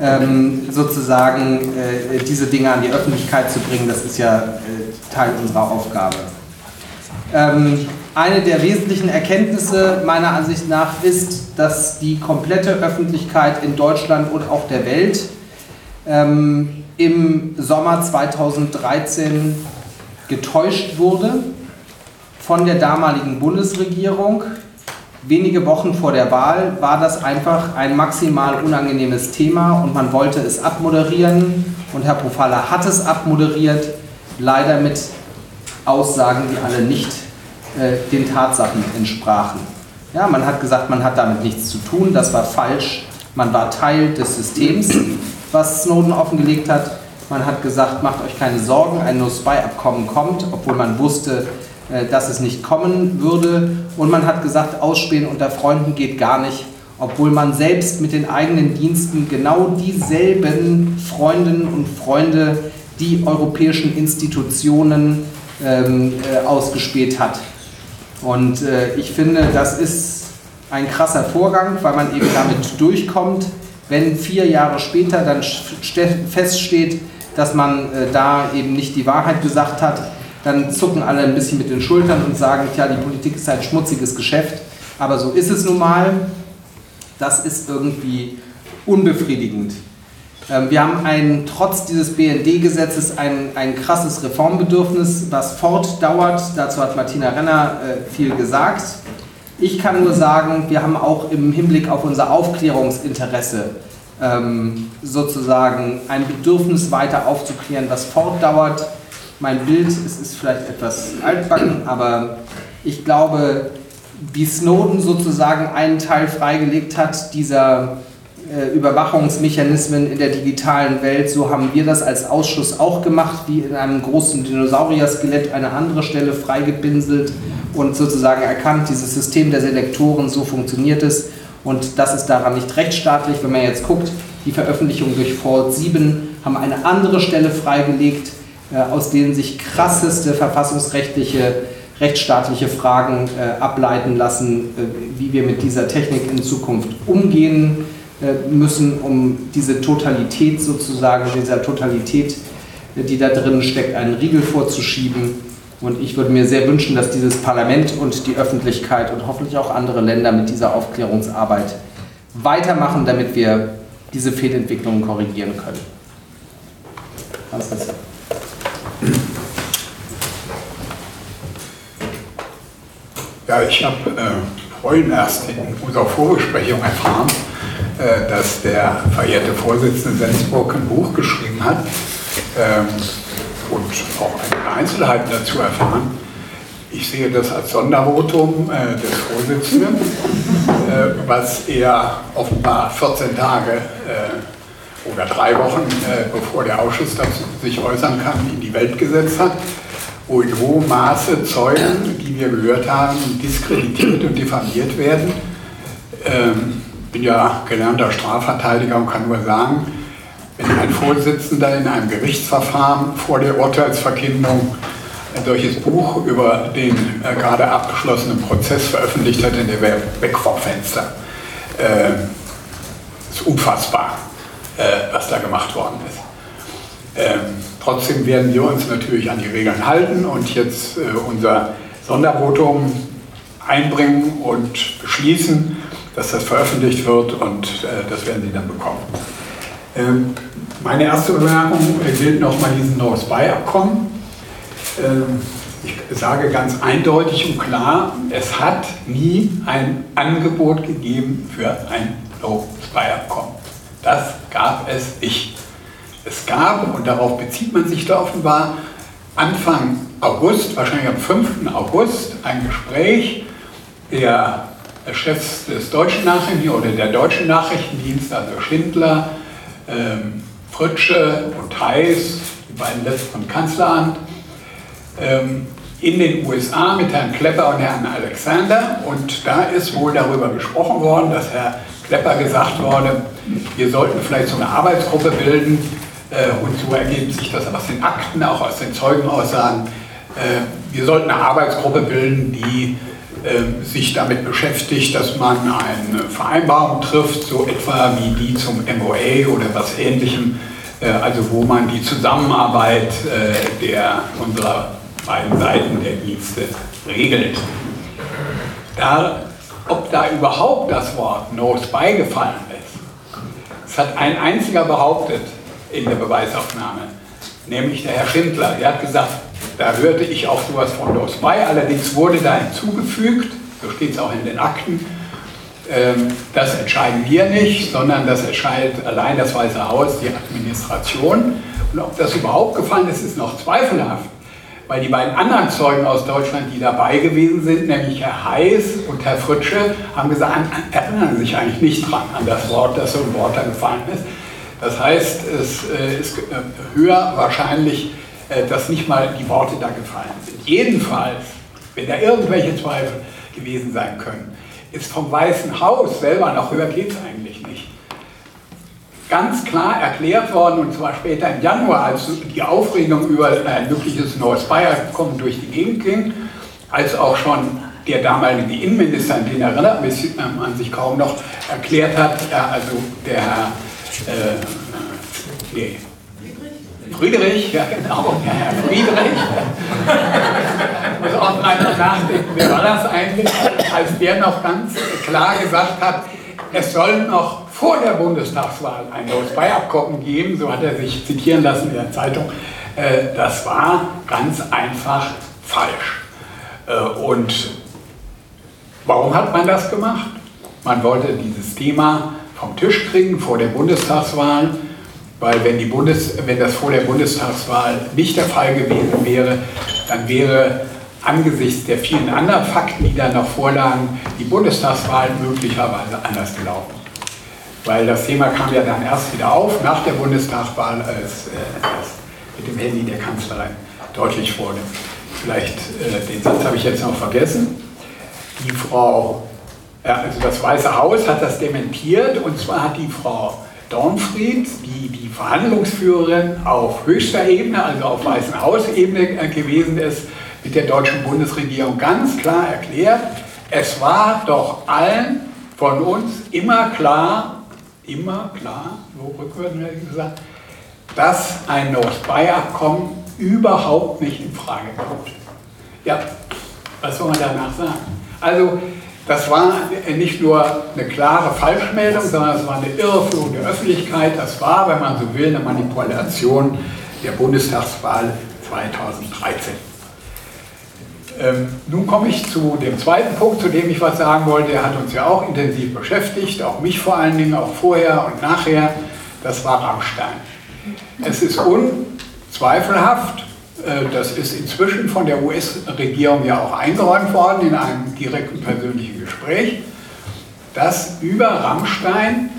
ähm, sozusagen äh, diese Dinge an die Öffentlichkeit zu bringen. Das ist ja äh, Teil unserer Aufgabe. Ähm, eine der wesentlichen Erkenntnisse meiner Ansicht nach ist, dass die komplette Öffentlichkeit in Deutschland und auch der Welt ähm, im Sommer 2013 getäuscht wurde von der damaligen Bundesregierung. Wenige Wochen vor der Wahl war das einfach ein maximal unangenehmes Thema und man wollte es abmoderieren und Herr Profalla hat es abmoderiert, leider mit Aussagen, die alle nicht äh, den Tatsachen entsprachen. Ja, man hat gesagt, man hat damit nichts zu tun, das war falsch, man war Teil des Systems was Snowden offengelegt hat. Man hat gesagt, macht euch keine Sorgen, ein No-Spy-Abkommen kommt, obwohl man wusste, äh, dass es nicht kommen würde. Und man hat gesagt, Ausspähen unter Freunden geht gar nicht. obwohl man selbst mit den eigenen Diensten genau dieselben Freundinnen und Freunde, die europäischen Institutionen ähm, äh, ausgespäht hat. Und äh, ich finde, das ist ein krasser Vorgang, weil man eben damit durchkommt. Wenn vier Jahre später dann feststeht, dass man äh, da eben nicht die Wahrheit gesagt hat, dann zucken alle ein bisschen mit den Schultern und sagen, tja, die Politik ist halt schmutziges Geschäft. Aber so ist es nun mal. Das ist irgendwie unbefriedigend. Ähm, wir haben ein, trotz dieses BND-Gesetzes ein, ein krasses Reformbedürfnis, was fortdauert. Dazu hat Martina Renner äh, viel gesagt. Ich kann nur sagen, wir haben auch im Hinblick auf unser Aufklärungsinteresse ähm, sozusagen ein Bedürfnis weiter aufzuklären, was fortdauert. Mein Bild, es ist vielleicht etwas altbacken, aber ich glaube, wie Snowden sozusagen einen Teil freigelegt hat, dieser Überwachungsmechanismen in der digitalen Welt, so haben wir das als Ausschuss auch gemacht, wie in einem großen Dinosaurier-Skelett eine andere Stelle freigepinselt und sozusagen erkannt, dieses System der Selektoren, so funktioniert es und das ist daran nicht rechtsstaatlich. Wenn man jetzt guckt, die Veröffentlichungen durch Fault 7 haben eine andere Stelle freigelegt, äh, aus denen sich krasseste verfassungsrechtliche rechtsstaatliche Fragen äh, ableiten lassen, äh, wie wir mit dieser Technik in Zukunft umgehen äh, müssen, um diese Totalität sozusagen, dieser Totalität, äh, die da drin steckt, einen Riegel vorzuschieben. Und ich würde mir sehr wünschen, dass dieses Parlament und die Öffentlichkeit und hoffentlich auch andere Länder mit dieser Aufklärungsarbeit weitermachen, damit wir diese Fehlentwicklungen korrigieren können. Hans Ja, ich habe äh, vorhin erst in unserer Vorbesprechung erfahren, äh, dass der verehrte Vorsitzende Sensburg ein Buch geschrieben hat ähm, und auch einige Einzelheiten dazu erfahren. Ich sehe das als Sondervotum äh, des Vorsitzenden, äh, was er offenbar 14 Tage oder drei Wochen, bevor der Ausschuss dazu sich äußern kann, in die Welt gesetzt hat, wo in hohem Maße Zeugen, die wir gehört haben, diskreditiert und diffamiert werden. Ähm, bin ja gelernter Strafverteidiger und kann nur sagen, wenn ein Vorsitzender in einem Gerichtsverfahren vor der Urteilsverkündung ein solches Buch über den äh, gerade abgeschlossenen Prozess veröffentlicht hat, dann wäre weg vom Fenster. Äh, ist unfassbar, äh, was da gemacht worden ist. Ähm, trotzdem werden wir uns natürlich an die Regeln halten und jetzt äh, unser Sondervotum einbringen und beschließen, dass das veröffentlicht wird und äh, das werden Sie dann bekommen. Ähm, meine erste Bemerkung gilt nochmal diesem No-Spy-Abkommen. Ähm, ich sage ganz eindeutig und klar, es hat nie ein Angebot gegeben für ein No-Spy-Abkommen. Das gab es nicht. Es gab, und darauf bezieht man sich da offenbar, Anfang August, wahrscheinlich am 5. August, ein Gespräch der Chefs des deutschen Nachrichten oder der deutschen Nachrichtendienste, also Schindler, ähm, Fritsche und Heiß, die beiden letzten vom Kanzleramt, ähm, in den USA mit Herrn Klepper und Herrn Alexander. Und da ist wohl darüber gesprochen worden, dass Herr Klepper gesagt wurde, wir sollten vielleicht so eine Arbeitsgruppe bilden. Äh, und so ergeben sich das aus den Akten, auch aus den Zeugenaussagen. Äh, wir sollten eine Arbeitsgruppe bilden, die sich damit beschäftigt, dass man eine Vereinbarung trifft, so etwa wie die zum MOA oder was ähnlichem, äh, also wo man die Zusammenarbeit äh, der, unserer beiden Seiten der Dienste regelt. Da, ob da überhaupt das Wort No Spy gefallen ist, das hat ein einziger behauptet in der Beweisaufnahme, nämlich der Herr Schindler. Er hat gesagt, da hörte ich auch sowas von los bei. Allerdings wurde da hinzugefügt, so steht es auch in den Akten, ähm, das entscheiden wir nicht, sondern das entscheidet allein das Weiße Haus, die Administration. Und ob das überhaupt gefallen ist, ist noch zweifelhaft. Weil die beiden anderen Zeugen aus Deutschland, die dabei gewesen sind, nämlich Herr Heiß und Herr Fritsche, haben gesagt, erinnern sich eigentlich nicht dran an das Wort, das so im Wort da gefallen ist. Das heißt, es äh, ist äh, höher wahrscheinlich, dass nicht mal die Worte da gefallen sind. Jedenfalls, wenn da irgendwelche Zweifel gewesen sein können, ist vom Weißen Haus selber, noch höher geht es eigentlich nicht, ganz klar erklärt worden, und zwar später im Januar, als die Aufregung über ein mögliches neues Bayern-Abkommen durch die Gegend ging, als auch schon der damalige Innenminister, an den erinnert man sich kaum noch, erklärt hat, also der Herr äh, nee, Friedrich, ja genau, Herr Friedrich, muss auch einmal nachdenken, wer war das eigentlich, als der noch ganz klar gesagt hat, es soll noch vor der Bundestagswahl ein neues Beiabkommen geben, so hat er sich zitieren lassen in der Zeitung. Äh, das war ganz einfach falsch. Äh, und warum hat man das gemacht? Man wollte dieses Thema vom Tisch kriegen vor der Bundestagswahl, weil wenn, die Bundes, wenn das vor der Bundestagswahl nicht der Fall gewesen wäre, dann wäre angesichts der vielen anderen Fakten, die da noch vorlagen, die Bundestagswahl möglicherweise anders gelaufen. Weil das Thema kam ja dann erst wieder auf nach der Bundestagswahl, als, äh, als mit dem Handy der Kanzlerin deutlich wurde. Vielleicht, äh, den Satz habe ich jetzt noch vergessen. Die Frau, äh, also das Weiße Haus hat das dementiert und zwar hat die Frau Dornfried, die die Verhandlungsführerin auf höchster Ebene, also auf Weißen Haus-Ebene äh, gewesen ist, mit der deutschen Bundesregierung ganz klar erklärt, es war doch allen von uns immer klar, immer klar, so rückwärts gesagt, dass ein Nord-Bay-Abkommen überhaupt nicht in Frage kommt. Ja, was soll man danach sagen? Also, das war nicht nur eine klare Falschmeldung, sondern es war eine Irreführung der Öffentlichkeit. Das war, wenn man so will, eine Manipulation der Bundestagswahl 2013. Ähm, nun komme ich zu dem zweiten Punkt, zu dem ich was sagen wollte. Der hat uns ja auch intensiv beschäftigt, auch mich vor allen Dingen, auch vorher und nachher. Das war Rammstein. Es ist unzweifelhaft, äh, das ist inzwischen von der US-Regierung ja auch eingeräumt worden in einem direkten persönlichen Gespräch, dass über Rammstein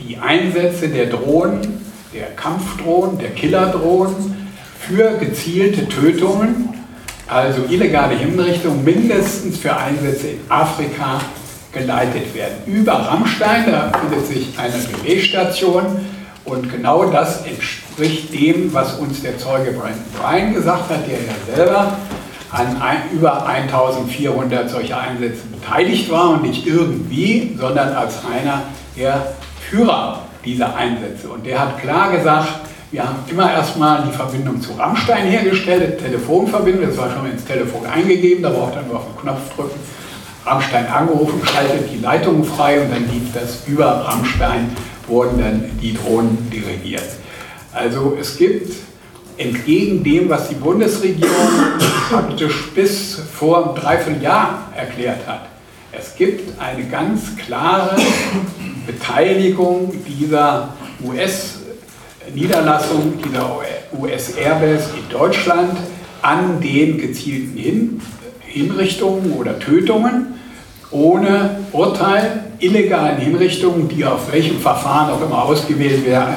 die Einsätze der Drohnen, der Kampfdrohnen, der Killerdrohnen für gezielte Tötungen, also illegale Hinrichtungen, mindestens für Einsätze in Afrika geleitet werden. Über Rammstein, da findet sich eine Relaisstation, und genau das entspricht dem, was uns der Zeuge Brandon Bryan gesagt hat, der ja selber an ein, über 1400 solcher Einsätze beteiligt war und nicht irgendwie, sondern als einer der Führer dieser Einsätze. Und der hat klar gesagt, wir haben immer erstmal die Verbindung zu Rammstein hergestellt, Telefonverbindung, das war schon ins Telefon eingegeben, da braucht er nur auf den Knopf drücken. Rammstein angerufen, schaltet die Leitung frei und dann lief das über Rammstein wurden dann die Drohnen dirigiert. Also es gibt entgegen dem, was die Bundesregierung praktisch bis vor einem Dreivierteljahr erklärt hat, es gibt eine ganz klare Beteiligung dieser US-Niederlassung, dieser US-Airbase in Deutschland an den gezielten Hin Hinrichtungen oder Tötungen ohne Urteil, illegalen Hinrichtungen, die auf welchem Verfahren auch immer ausgewählt werden,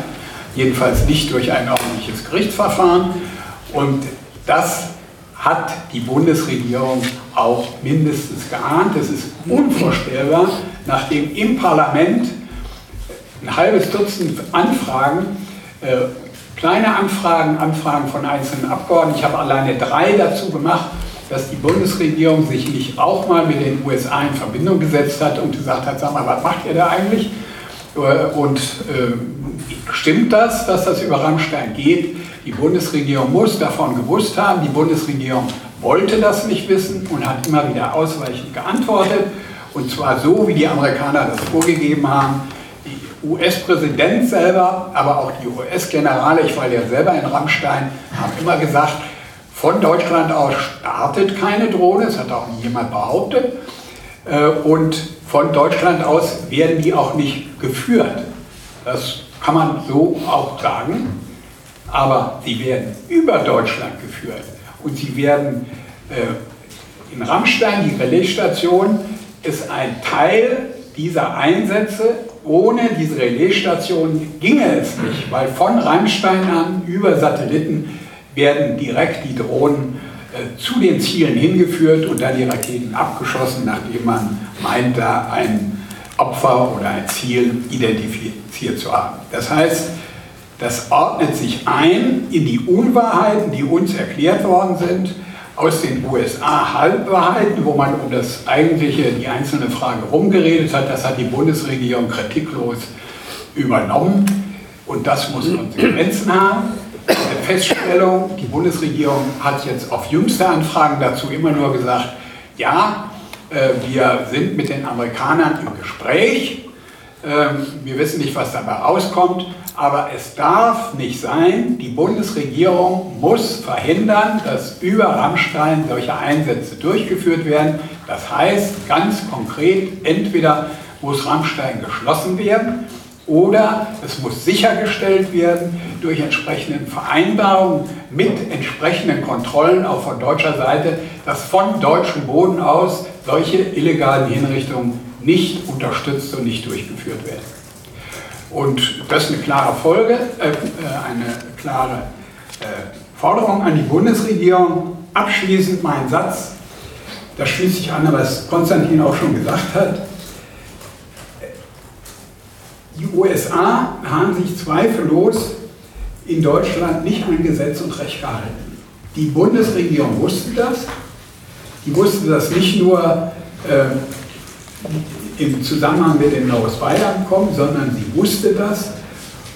jedenfalls nicht durch ein ordentliches Gerichtsverfahren. Und das hat die Bundesregierung auch mindestens geahnt. Es ist unvorstellbar, nachdem im Parlament ein halbes Dutzend Anfragen, äh, kleine Anfragen, Anfragen von einzelnen Abgeordneten, ich habe alleine drei dazu gemacht, dass die Bundesregierung sich nicht auch mal mit den USA in Verbindung gesetzt hat und gesagt hat, sag mal, was macht ihr da eigentlich? Äh, und äh, stimmt das, dass das über Rammstein geht? Die Bundesregierung muss davon gewusst haben. Die Bundesregierung wollte das nicht wissen und hat immer wieder ausweichend geantwortet. Und zwar so, wie die Amerikaner das vorgegeben haben. Die US-Präsident selber, aber auch die US-Generale, ich war ja selber in Rammstein, haben immer gesagt, von Deutschland aus startet keine Drohne, das hat auch nie jemand behauptet. Äh, und von Deutschland aus werden die auch nicht geführt. Das kann man so auch sagen. Aber sie werden über Deutschland geführt. Und sie werden äh, in Rammstein, die Relaisstation, ist ein Teil dieser Einsätze. Ohne diese Relaisstation ginge es nicht, weil von Rammstein an über Satelliten werden direkt die Drohnen äh, zu den Zielen hingeführt und dann die Raketen abgeschossen, nachdem man meint, da ein Opfer oder ein Ziel identifiziert zu haben. Das heißt, das ordnet sich ein in die Unwahrheiten, die uns erklärt worden sind, aus den USA Halbwahrheiten, wo man um das eigentliche, die einzelne Frage rumgeredet hat. Das hat die Bundesregierung kritiklos übernommen und das muss Konsequenzen haben. Eine Feststellung, die Bundesregierung hat jetzt auf jüngste Anfragen dazu immer nur gesagt, ja, wir sind mit den Amerikanern im Gespräch, ähm, wir wissen nicht, was dabei rauskommt, aber es darf nicht sein, die Bundesregierung muss verhindern, dass über Rammstein solche Einsätze durchgeführt werden. Das heißt ganz konkret, entweder muss Rammstein geschlossen werden oder es muss sichergestellt werden durch entsprechende Vereinbarungen mit entsprechenden Kontrollen auch von deutscher Seite, dass von deutschem Boden aus solche illegalen Hinrichtungen nicht unterstützt und nicht durchgeführt werden. Und das ist eine klare Folge, äh, äh, eine klare äh, Forderung an die Bundesregierung. Abschließend mein Satz, da schließt sich an, was Konstantin auch schon gesagt hat. Die USA haben sich zweifellos in Deutschland nicht an Gesetz und Recht gehalten. Die Bundesregierung wusste das. Die wusste das nicht nur äh, im Zusammenhang mit dem Norris-Weyland-Abkommen, sondern sie wusste das.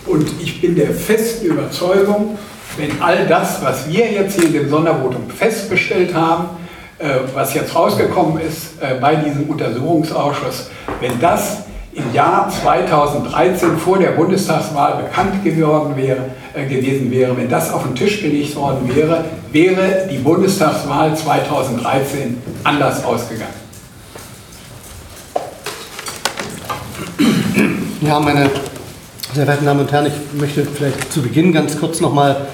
Und ich bin der festen Überzeugung, wenn all das, was wir jetzt hier in dem Sondervotum festgestellt haben, äh, was jetzt rausgekommen ist äh, bei diesem Untersuchungsausschuss, wenn das im Jahr 2013 vor der Bundestagswahl bekannt geworden wäre, äh, gewesen wäre, wenn das auf den Tisch gelegt worden wäre, wäre die Bundestagswahl 2013 anders ausgegangen. Ja, meine sehr verehrten Damen und Herren, ich möchte vielleicht zu Beginn ganz kurz nochmal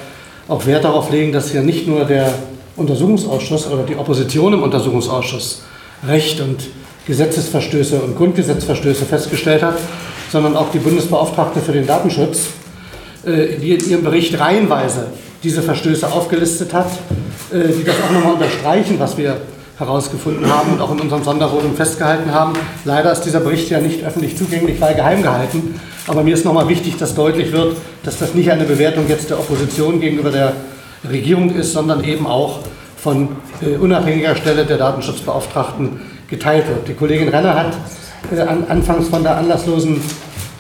auch Wert darauf legen, dass hier nicht nur der Untersuchungsausschuss oder die Opposition im Untersuchungsausschuss Recht und Gesetzesverstöße und Grundgesetzverstöße festgestellt hat, sondern auch die Bundesbeauftragte für den Datenschutz, äh, die in ihrem Bericht reihenweise diese Verstöße aufgelistet hat, äh, die das auch nochmal unterstreichen, was wir herausgefunden haben und auch in unserem Sondervotum festgehalten haben. Leider ist dieser Bericht ja nicht öffentlich zugänglich, weil geheim gehalten. Aber mir ist nochmal wichtig, dass deutlich wird, dass das nicht eine Bewertung jetzt der Opposition gegenüber der Regierung ist, sondern eben auch von äh, unabhängiger Stelle der Datenschutzbeauftragten geteilt wird. Die Kollegin Renner hat äh, an, anfangs von der anlasslosen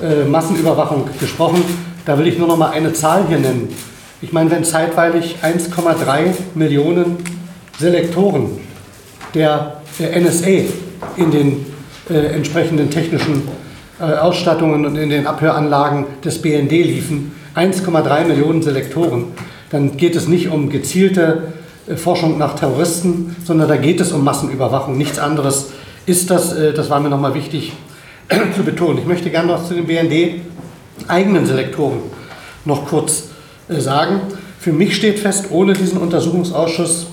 äh, Massenüberwachung gesprochen. Da will ich nur noch mal eine Zahl hier nennen. Ich meine, wenn zeitweilig 1,3 Millionen Selektoren der, der NSA in den äh, entsprechenden technischen äh, Ausstattungen und in den Abhöranlagen des BND liefen, 1,3 Millionen Selektoren, dann geht es nicht um gezielte äh, Forschung nach Terroristen, sondern da geht es um Massenüberwachung. Nichts anderes ist das. Äh, das war mir nochmal wichtig zu betonen. Ich möchte gerne noch zu den BND eigenen Selektoren noch kurz äh, sagen. Für mich steht fest, ohne diesen Untersuchungsausschuss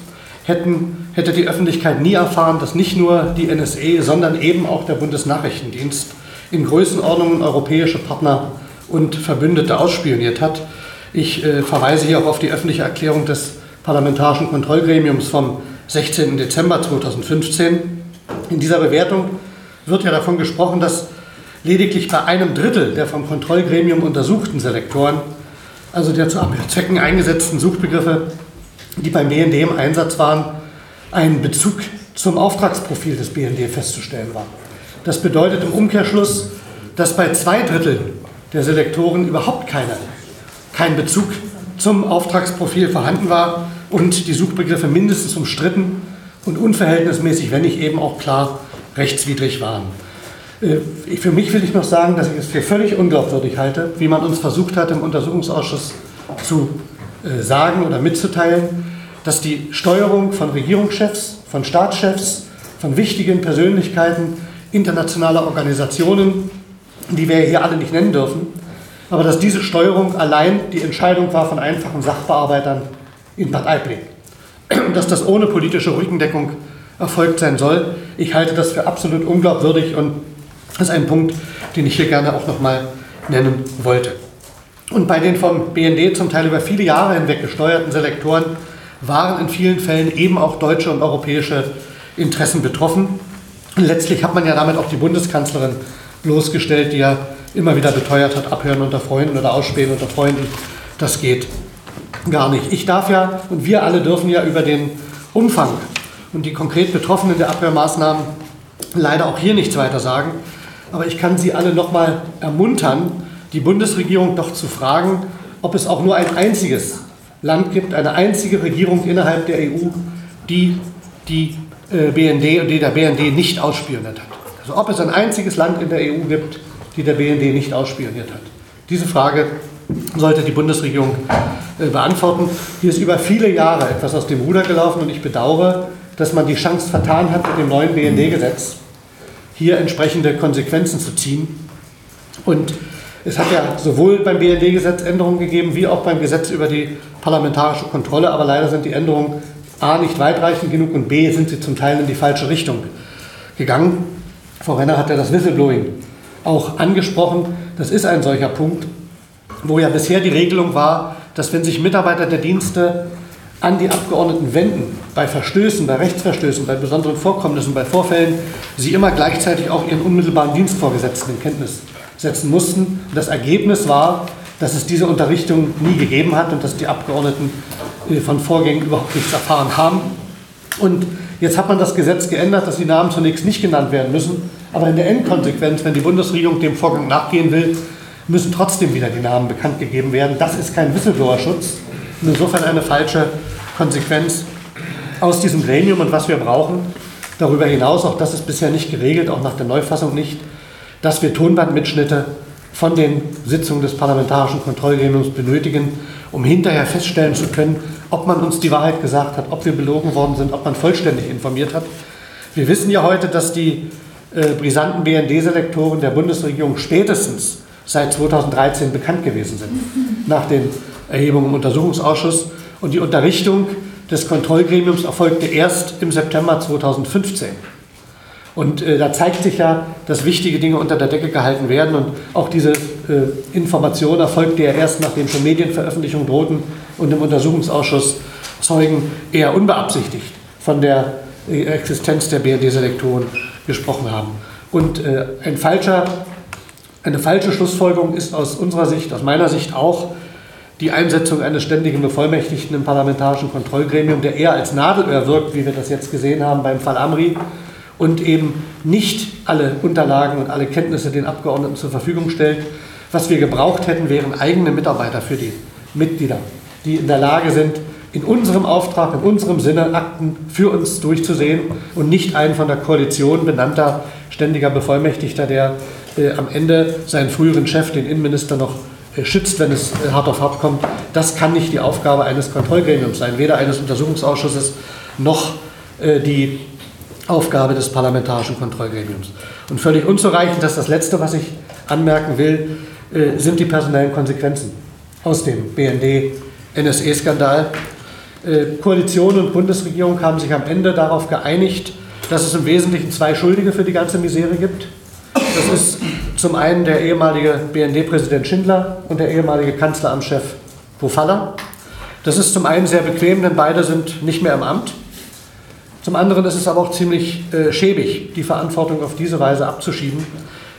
hätten, hätte die Öffentlichkeit nie erfahren, dass nicht nur die NSA, sondern eben auch der Bundesnachrichtendienst in Größenordnungen europäische Partner und Verbündete ausspioniert hat. Ich äh, verweise hier auch auf die öffentliche Erklärung des Parlamentarischen Kontrollgremiums vom 16. Dezember 2015. In dieser Bewertung wird ja davon gesprochen, dass lediglich bei einem Drittel der vom Kontrollgremium untersuchten Selektoren, also der zu Abhörzwecken eingesetzten Suchbegriffe, die beim BND im Einsatz waren, ein Bezug zum Auftragsprofil des BND festzustellen war. Das bedeutet im Umkehrschluss, dass bei zwei Dritteln der Selektoren überhaupt keine, kein Bezug zum Auftragsprofil vorhanden war und die Suchbegriffe mindestens umstritten und unverhältnismäßig, wenn nicht eben auch klar rechtswidrig waren. Äh, für mich will ich noch sagen, dass ich es für völlig unglaubwürdig halte, wie man uns versucht hat, im Untersuchungsausschuss zu äh, sagen oder mitzuteilen, dass die Steuerung von Regierungschefs, von Staatschefs, von wichtigen Persönlichkeiten internationaler Organisationen, die wir hier alle nicht nennen dürfen, aber dass diese Steuerung allein die Entscheidung war von einfachen Sachbearbeitern in Bad Aibling. Dass das ohne politische Rückendeckung erfolgt sein soll. Ich halte das für absolut unglaubwürdig und das ist ein Punkt, den ich hier gerne auch nochmal nennen wollte. Und bei den vom BND zum Teil über viele Jahre hinweg gesteuerten Selektoren waren in vielen Fällen eben auch deutsche und europäische Interessen betroffen. Und letztlich hat man ja damit auch die Bundeskanzlerin bloßgestellt, die ja immer wieder beteuert hat, abhören unter Freunden oder ausspähen unter Freunden, das geht gar nicht. Ich darf ja und wir alle dürfen ja über den Umfang und die konkret Betroffenen der Abwehrmaßnahmen leider auch hier nichts weiter sagen. Aber ich kann Sie alle noch mal ermuntern, die Bundesregierung doch zu fragen, ob es auch nur ein einziges Land gibt, eine einzige Regierung innerhalb der EU, die die äh, BND und die der BND nicht ausspioniert hat. Also ob es ein einziges Land in der EU gibt, die der BND nicht ausspioniert hat. Diese Frage sollte die Bundesregierung äh, beantworten. Hier ist über viele Jahre etwas aus dem Ruder gelaufen und ich bedauere, dass man die Chance vertan hat, mit dem neuen BND-Gesetz hier entsprechende Konsequenzen zu ziehen. Und es hat ja sowohl beim BND-Gesetz Änderungen gegeben, wie auch beim Gesetz über die parlamentarische Kontrolle, aber leider sind die Änderungen A nicht weitreichend genug und B sind sie zum Teil in die falsche Richtung gegangen. Frau Renner hat ja das Whistleblowing auch angesprochen. Das ist ein solcher Punkt, wo ja bisher die Regelung war, dass wenn sich Mitarbeiter der Dienste an die Abgeordneten wenden, bei Verstößen, bei Rechtsverstößen, bei besonderen Vorkommnissen, bei Vorfällen, sie immer gleichzeitig auch ihren unmittelbaren Dienstvorgesetzten in Kenntnis setzen mussten. Das Ergebnis war, dass es diese Unterrichtung nie gegeben hat und dass die Abgeordneten äh, von Vorgängen überhaupt nichts erfahren haben. Und jetzt hat man das Gesetz geändert, dass die Namen zunächst nicht genannt werden müssen, aber in der Endkonsequenz, wenn die Bundesregierung dem Vorgang nachgehen will, müssen trotzdem wieder die Namen bekannt gegeben werden. Das ist kein Whistleblower-Schutz insofern eine falsche Konsequenz aus diesem Gremium. Und was wir brauchen, darüber hinaus, auch das ist bisher nicht geregelt, auch nach der Neufassung nicht, dass wir Tonbandmitschnitte von den Sitzungen des Parlamentarischen Kontrollgremiums benötigen, um hinterher feststellen zu können, ob man uns die Wahrheit gesagt hat, ob wir belogen worden sind, ob man vollständig informiert hat. Wir wissen ja heute, dass die äh, brisanten BND-Selektoren der Bundesregierung spätestens seit 2013 bekannt gewesen sind, nach den Erhebungen im Untersuchungsausschuss. Und die Unterrichtung des Kontrollgremiums erfolgte erst im September 2015. Und äh, da zeigt sich ja, dass wichtige Dinge unter der Decke gehalten werden. Und auch diese äh, Information erfolgte ja erst, nachdem schon Medienveröffentlichungen drohten und im Untersuchungsausschuss Zeugen eher unbeabsichtigt von der äh, Existenz der BRD-Selektoren gesprochen haben. Und äh, ein falscher, eine falsche Schlussfolgerung ist aus unserer Sicht, aus meiner Sicht auch, die Einsetzung eines ständigen Bevollmächtigten im parlamentarischen Kontrollgremium, der eher als Nadelöhr wirkt, wie wir das jetzt gesehen haben beim Fall Amri, und eben nicht alle Unterlagen und alle Kenntnisse den Abgeordneten zur Verfügung stellt. Was wir gebraucht hätten, wären eigene Mitarbeiter für die Mitglieder, die in der Lage sind, in unserem Auftrag, in unserem Sinne Akten für uns durchzusehen und nicht ein von der Koalition benannter ständiger Bevollmächtigter, der äh, am Ende seinen früheren Chef, den Innenminister, noch äh, schützt, wenn es äh, hart auf hart kommt. Das kann nicht die Aufgabe eines Kontrollgremiums sein, weder eines Untersuchungsausschusses noch die Aufgabe des Parlamentarischen Kontrollgremiums. Und völlig unzureichend, das ist das Letzte, was ich anmerken will, sind die personellen Konsequenzen aus dem BND-NSE-Skandal. Koalition und Bundesregierung haben sich am Ende darauf geeinigt, dass es im Wesentlichen zwei Schuldige für die ganze Misere gibt. Das ist zum einen der ehemalige BND-Präsident Schindler und der ehemalige Kanzleramtschef Pofalla. Das ist zum einen sehr bequem, denn beide sind nicht mehr im Amt. Zum anderen ist es aber auch ziemlich äh, schäbig, die Verantwortung auf diese Weise abzuschieben.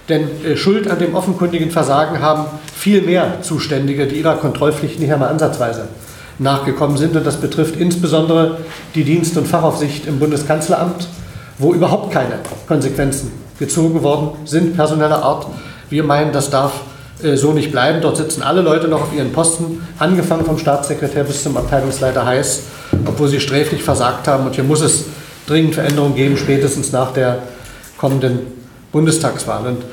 Denn äh, Schuld an dem offenkundigen Versagen haben viel mehr Zuständige, die ihrer Kontrollpflicht nicht einmal ansatzweise nachgekommen sind. Und das betrifft insbesondere die Dienst- und Fachaufsicht im Bundeskanzleramt, wo überhaupt keine Konsequenzen gezogen worden sind, personeller Art. Wir meinen, das darf äh, so nicht bleiben. Dort sitzen alle Leute noch auf ihren Posten, angefangen vom Staatssekretär bis zum Abteilungsleiter Heiß, obwohl sie sträflich versagt haben. Und hier muss es dringend Veränderungen geben, spätestens nach der kommenden Bundestagswahl. Und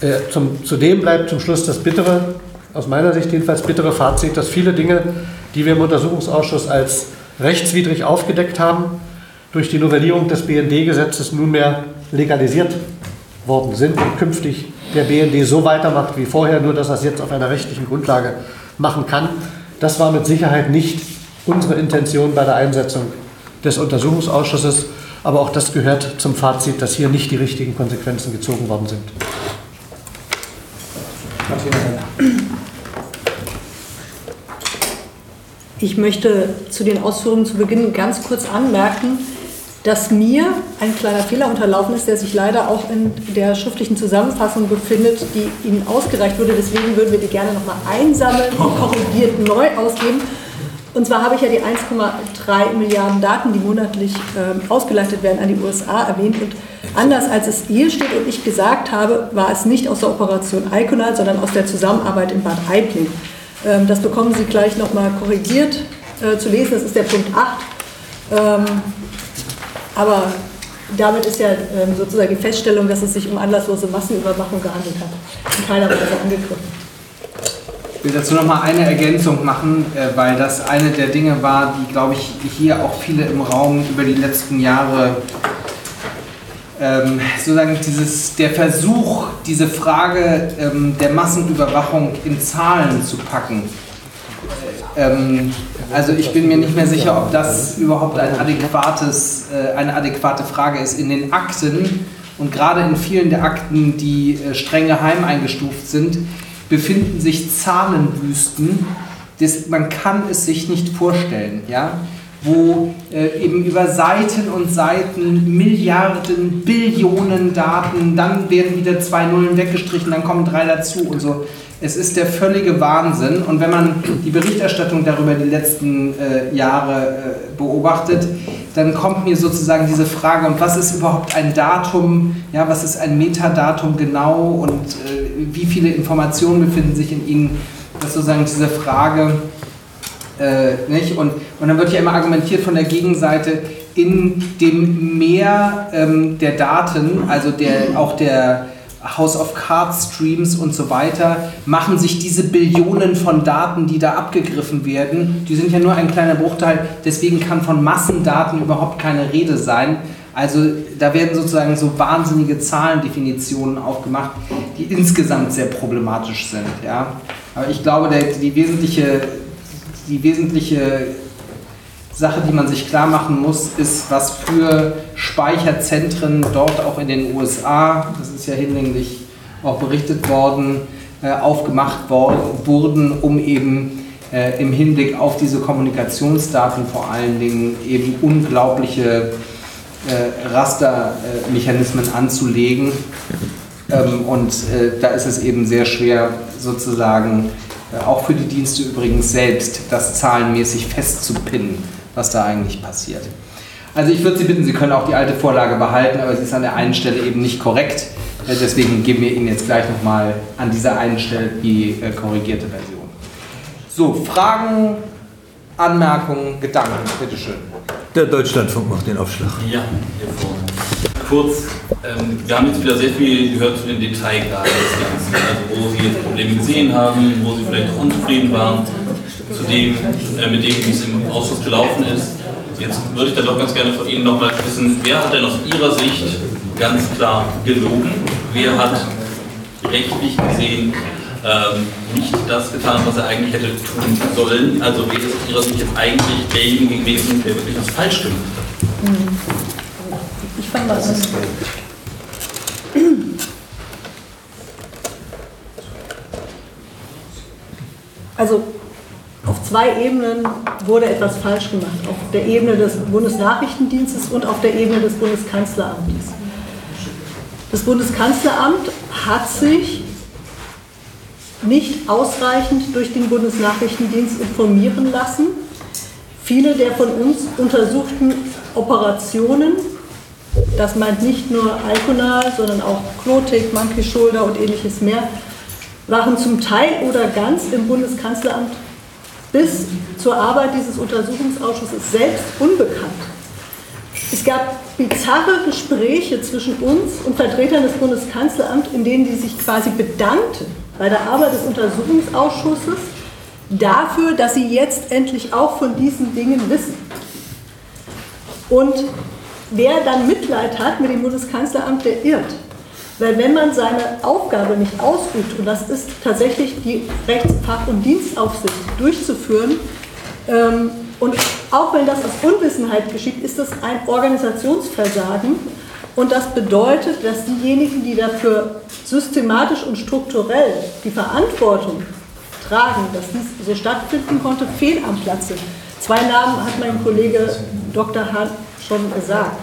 äh, zudem bleibt zum Schluss das bittere, aus meiner Sicht jedenfalls bittere Fazit, dass viele Dinge, die wir im Untersuchungsausschuss als rechtswidrig aufgedeckt haben, durch die Novellierung des BND-Gesetzes nunmehr legalisiert worden sind und künftig der BND so weitermacht wie vorher, nur dass er es jetzt auf einer rechtlichen Grundlage machen kann. Das war mit Sicherheit nicht unsere Intention bei der Einsetzung des Untersuchungsausschusses. Aber auch das gehört zum Fazit, dass hier nicht die richtigen Konsequenzen gezogen worden sind. Ich möchte zu den Ausführungen zu Beginn ganz kurz anmerken, dass mir ein kleiner Fehler unterlaufen ist, der sich leider auch in der schriftlichen Zusammenfassung befindet, die Ihnen ausgereicht wurde. Deswegen würden wir die gerne nochmal einsammeln, korrigiert neu ausgeben. Und zwar habe ich ja die 1,3 Milliarden Daten, die monatlich äh, ausgeleitet werden, an die USA erwähnt. Und anders als es hier steht und ich gesagt habe, war es nicht aus der Operation Iconal, sondern aus der Zusammenarbeit in Bad Aibling. Ähm, das bekommen Sie gleich nochmal korrigiert äh, zu lesen. Das ist der Punkt 8. Ähm, aber damit ist ja ähm, sozusagen die Feststellung, dass es sich um anlasslose Massenüberwachung gehandelt hat, in keiner Weise angegriffen. Ich will dazu noch mal eine Ergänzung machen, äh, weil das eine der Dinge war, die, glaube ich, hier auch viele im Raum über die letzten Jahre ähm, sozusagen dieses, der Versuch, diese Frage ähm, der Massenüberwachung in Zahlen zu packen. Ähm, also ich bin mir nicht mehr sicher, ob das überhaupt ein adäquates, äh, eine adäquate Frage ist. In den Akten und gerade in vielen der Akten, die äh, streng geheim eingestuft sind, befinden sich Zahlenwüsten. Das, man kann es sich nicht vorstellen. Ja? wo äh, eben über Seiten und Seiten Milliarden, Billionen Daten, dann werden wieder zwei Nullen weggestrichen, dann kommen drei dazu und so. Es ist der völlige Wahnsinn. Und wenn man die Berichterstattung darüber die letzten äh, Jahre äh, beobachtet, dann kommt mir sozusagen diese Frage, und was ist überhaupt ein Datum, ja, was ist ein Metadatum genau und äh, wie viele Informationen befinden sich in ihnen, dass sozusagen diese Frage äh, nicht? Und, und dann wird ja immer argumentiert von der Gegenseite, in dem Meer ähm, der Daten, also der, auch der House of Cards Streams und so weiter, machen sich diese Billionen von Daten, die da abgegriffen werden, die sind ja nur ein kleiner Bruchteil, deswegen kann von Massendaten überhaupt keine Rede sein. Also da werden sozusagen so wahnsinnige Zahlendefinitionen aufgemacht, die insgesamt sehr problematisch sind. Ja? Aber ich glaube, der, die wesentliche die wesentliche Sache, die man sich klar machen muss, ist, was für Speicherzentren dort auch in den USA, das ist ja hinlänglich auch berichtet worden, äh, aufgemacht wurden, um eben äh, im Hinblick auf diese Kommunikationsdaten vor allen Dingen eben unglaubliche äh, Rastermechanismen anzulegen. Ähm, und da ist es eben sehr schwer sozusagen auch für die Dienste übrigens selbst, das zahlenmäßig festzupinnen, was da eigentlich passiert. Also ich würde Sie bitten, Sie können auch die alte Vorlage behalten, aber sie ist an der einen Stelle eben nicht korrekt. Äh, deswegen geben wir Ihnen jetzt gleich nochmal an dieser einen Stelle die äh, korrigierte Version. So, Fragen, Anmerkungen, Gedanken, bitteschön. Der Deutschlandfunk macht den Aufschlag. Ja, kurz, ähm, wir haben jetzt wieder sehr viel gehört zu den Detailgraden des also wo Sie jetzt Probleme gesehen haben, wo Sie vielleicht auch unzufrieden waren, zu dem, äh, mit dem, es im Ausschuss gelaufen ist. Jetzt würde ich dann doch ganz gerne von Ihnen nochmal wissen, wer hat denn aus Ihrer Sicht ganz klar gelogen? Wer hat rechtlich gesehen ähm, nicht das getan, was er eigentlich hätte tun sollen? Also wer ist aus Ihrer Sicht jetzt eigentlich derjenige gewesen, der wirklich was falsch gemacht hat? Mhm. Ich fange mal an. Also auf zwei Ebenen wurde etwas falsch gemacht. Auf der Ebene des Bundesnachrichtendienstes und auf der Ebene des Bundeskanzleramtes. Das Bundeskanzleramt hat sich nicht ausreichend durch den Bundesnachrichtendienst informieren lassen. Viele der von uns untersuchten Operationen das meint nicht nur Alkonal, sondern auch Klotik, Monkey Shoulder und ähnliches mehr, waren zum Teil oder ganz im Bundeskanzleramt bis zur Arbeit dieses Untersuchungsausschusses selbst unbekannt. Es gab bizarre Gespräche zwischen uns und Vertretern des Bundeskanzleramts, in denen die sich quasi bedankten bei der Arbeit des Untersuchungsausschusses dafür, dass sie jetzt endlich auch von diesen Dingen wissen. Und wer dann Mitleid hat mit dem Bundeskanzleramt, der irrt. Weil wenn man seine Aufgabe nicht ausübt, und das ist tatsächlich die Rechtsfach- und Dienstaufsicht durchzuführen, ähm, und auch wenn das aus Unwissenheit geschieht, ist das ein Organisationsversagen. Und das bedeutet, dass diejenigen, die dafür systematisch und strukturell die Verantwortung tragen, dass dies so stattfinden konnte, fehl am Platze. Zwei Namen hat mein Kollege Dr. Hahn schon gesagt.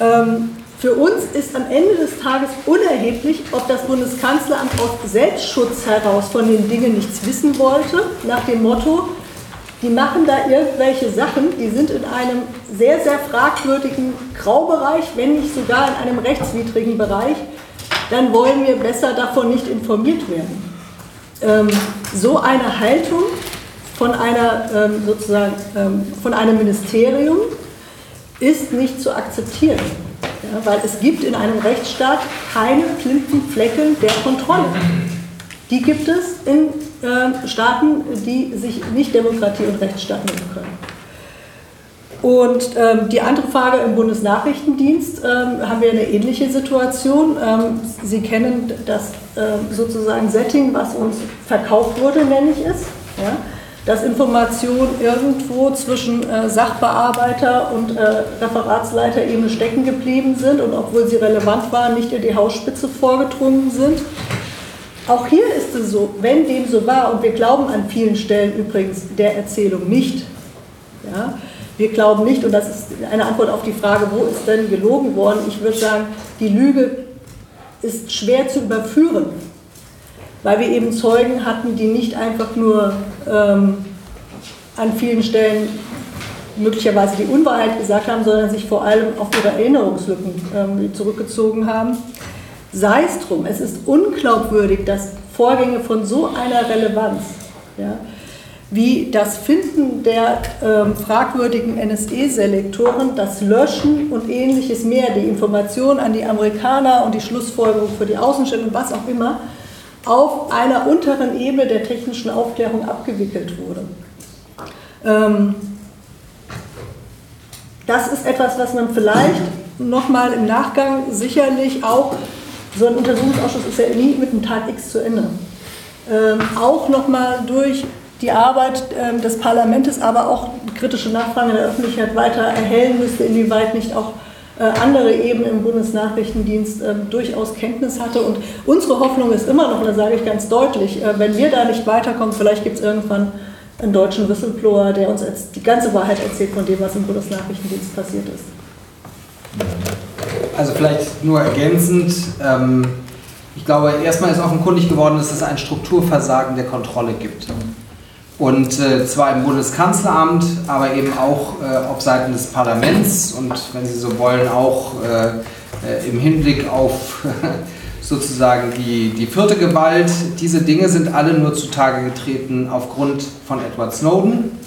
Ähm, für uns ist am Ende des Tages unerheblich, ob das Bundeskanzleramt aus Selbstschutz heraus von den Dingen nichts wissen wollte, nach dem Motto, die machen da irgendwelche Sachen, die sind in einem sehr, sehr fragwürdigen Graubereich, wenn nicht sogar in einem rechtswidrigen Bereich, dann wollen wir besser davon nicht informiert werden. Ähm, so eine Haltung von, einer, ähm, sozusagen, ähm, von einem Ministerium ist nicht zu akzeptieren. Ja, weil es gibt in einem Rechtsstaat keine blinden Flecken der Kontrolle. Die gibt es in äh, Staaten, die sich nicht Demokratie und Rechtsstaat nennen können. Und ähm, die andere Frage im Bundesnachrichtendienst ähm, haben wir eine ähnliche Situation. Ähm, Sie kennen das äh, sozusagen Setting, was uns verkauft wurde, nenne ich es. Ja? Dass Informationen irgendwo zwischen äh, Sachbearbeiter und äh, Referatsleiterebene stecken geblieben sind und obwohl sie relevant waren, nicht in die Hausspitze vorgedrungen sind. Auch hier ist es so, wenn dem so war, und wir glauben an vielen Stellen übrigens der Erzählung nicht, ja, wir glauben nicht, und das ist eine Antwort auf die Frage, wo ist denn gelogen worden, ich würde sagen, die Lüge ist schwer zu überführen weil wir eben Zeugen hatten, die nicht einfach nur ähm, an vielen Stellen möglicherweise die Unwahrheit gesagt haben, sondern sich vor allem auf ihre Erinnerungslücken ähm, zurückgezogen haben. Sei es drum, es ist unglaubwürdig, dass Vorgänge von so einer Relevanz, ja, wie das Finden der ähm, fragwürdigen NSE-Selektoren, das Löschen und ähnliches mehr, die Informationen an die Amerikaner und die Schlussfolgerung für die Außenstellung, was auch immer, auf einer unteren Ebene der technischen Aufklärung abgewickelt wurde. Ähm, das ist etwas, was man vielleicht nochmal im Nachgang sicherlich auch, so ein Untersuchungsausschuss ist ja nie mit einem Tag X zu Ende, ähm, auch nochmal durch die Arbeit ähm, des Parlaments, aber auch kritische Nachfragen der Öffentlichkeit weiter erhellen müsste, inwieweit nicht auch andere Ebenen im Bundesnachrichtendienst äh, durchaus Kenntnis hatte. Und unsere Hoffnung ist immer noch, und das sage ich ganz deutlich, äh, wenn wir da nicht weiterkommen, vielleicht gibt es irgendwann einen deutschen Whistleblower, der uns die ganze Wahrheit erzählt von dem, was im Bundesnachrichtendienst passiert ist. Also vielleicht nur ergänzend. Ähm, ich glaube, erstmal ist offenkundig geworden, dass es ein Strukturversagen der Kontrolle gibt. Und äh, zwar im Bundeskanzleramt, aber eben auch äh, auf Seiten des Parlaments und wenn Sie so wollen, auch äh, äh im Hinblick auf sozusagen die, die vierte Gewalt. Diese Dinge sind alle nur zutage getreten aufgrund von Edward Snowden.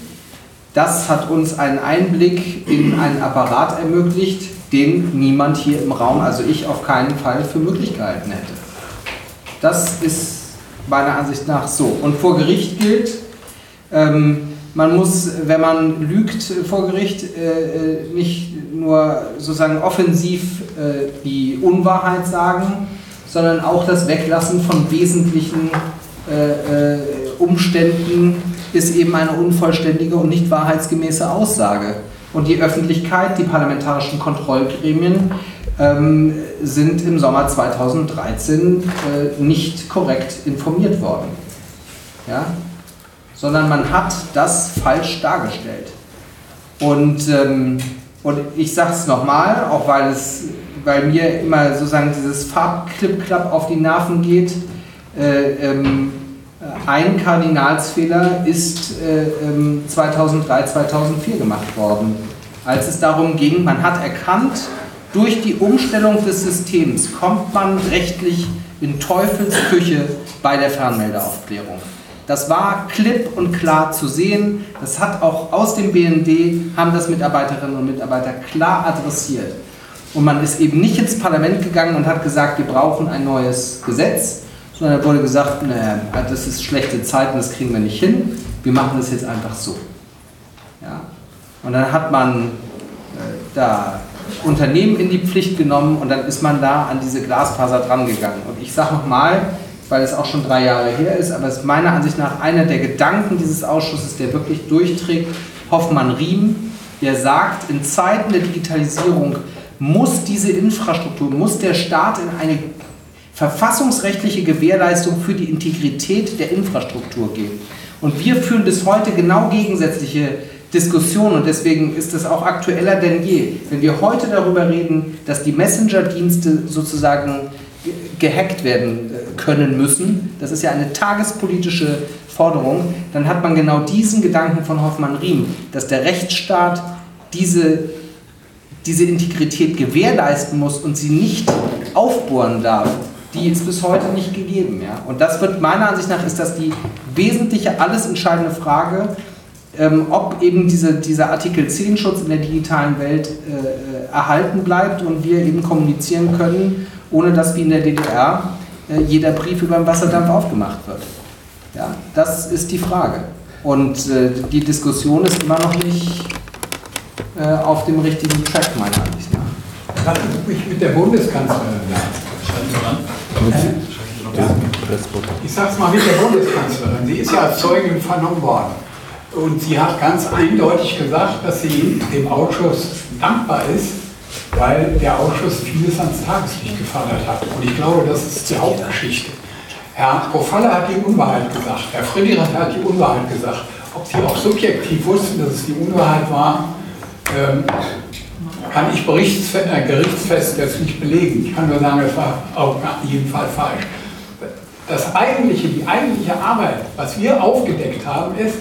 Das hat uns einen Einblick in einen Apparat ermöglicht, den niemand hier im Raum, also ich auf keinen Fall für möglich gehalten hätte. Das ist meiner Ansicht nach so. Und vor Gericht gilt, ähm, man muss, wenn man lügt vor Gericht, äh, äh, nicht nur sozusagen offensiv äh, die Unwahrheit sagen, sondern auch das Weglassen von wesentlichen äh, äh, Umständen ist eben eine unvollständige und nicht wahrheitsgemäße Aussage. Und die Öffentlichkeit, die parlamentarischen Kontrollgremien ähm, sind im Sommer 2013 äh, nicht korrekt informiert worden. Ja? Sondern man hat das falsch dargestellt. Und, ähm, und ich sage es nochmal, auch weil, es, weil mir immer sozusagen dieses Farbklipp-Klapp auf die Nerven geht. Äh, ähm, ein Kardinalsfehler ist äh, 2003, ähm, 2004 gemacht worden, als es darum ging, man hat erkannt, durch die Umstellung des Systems kommt man rechtlich in Teufelsküche bei der Fernmeldeaufklärung. Das war klipp und klar zu sehen. Das hat auch aus dem BND, haben das Mitarbeiterinnen und Mitarbeiter klar adressiert. Und man ist eben nicht ins Parlament gegangen und hat gesagt, wir brauchen ein neues Gesetz, sondern da wurde gesagt, naja, das ist schlechte Zeiten, das kriegen wir nicht hin, wir machen das jetzt einfach so. Ja? Und dann hat man äh, da Unternehmen in die Pflicht genommen und dann ist man da an diese Glasfaser dran gegangen. Und ich sage nochmal, weil es auch schon drei Jahre her ist, aber es ist meiner Ansicht nach einer der Gedanken dieses Ausschusses, der wirklich durchträgt, Hoffmann-Riem, der sagt, in Zeiten der Digitalisierung muss diese Infrastruktur, muss der Staat in eine verfassungsrechtliche Gewährleistung für die Integrität der Infrastruktur geht. Und wir führen bis heute genau gegensätzliche Diskussionen und deswegen ist es auch aktueller denn je. Wenn wir heute darüber reden, dass die Messenger-Dienste sozusagen gehackt werden äh, können müssen, das ist ja eine tagespolitische Forderung, dann hat man genau diesen Gedanken von Hoffmann-Riem, dass der Rechtsstaat diese, diese Integrität gewährleisten muss und sie nicht aufbohren darf, die ist bis heute nicht gegeben. Ja? Und das wird meiner Ansicht nach, ist das die wesentliche, alles entscheidende Frage, ähm, ob eben diese, dieser Artikel 10 Schutz in der digitalen Welt äh, äh, erhalten bleibt und wir eben kommunizieren können, ohne dass wie in der DDR äh, jeder Brief über den Wasserdampf aufgemacht wird. Ja, das ist die Frage. Und äh, die Diskussion ist immer noch nicht äh, auf dem richtigen Track, meiner Ansicht nach. Sie mich mit der Bundeskanzlerin Ich sage es mal mit der Bundeskanzlerin. Sie ist ja als Zeugin vernommen worden. Und sie hat ganz eindeutig gesagt, dass sie dem Ausschuss dankbar ist, weil der Ausschuss vieles ans Tageslicht gefördert hat. Und ich glaube, das ist die Hauptgeschichte. Herr Profalle hat die Unwahrheit gesagt, Herr Friedrich hat die Unwahrheit gesagt. Ob Sie auch subjektiv wussten, dass es die Unwahrheit war, ähm, kann ich äh, gerichtsfest jetzt nicht belegen. Ich kann nur sagen, es war auf jeden Fall falsch. Das eigentliche, die eigentliche Arbeit, was wir aufgedeckt haben, ist,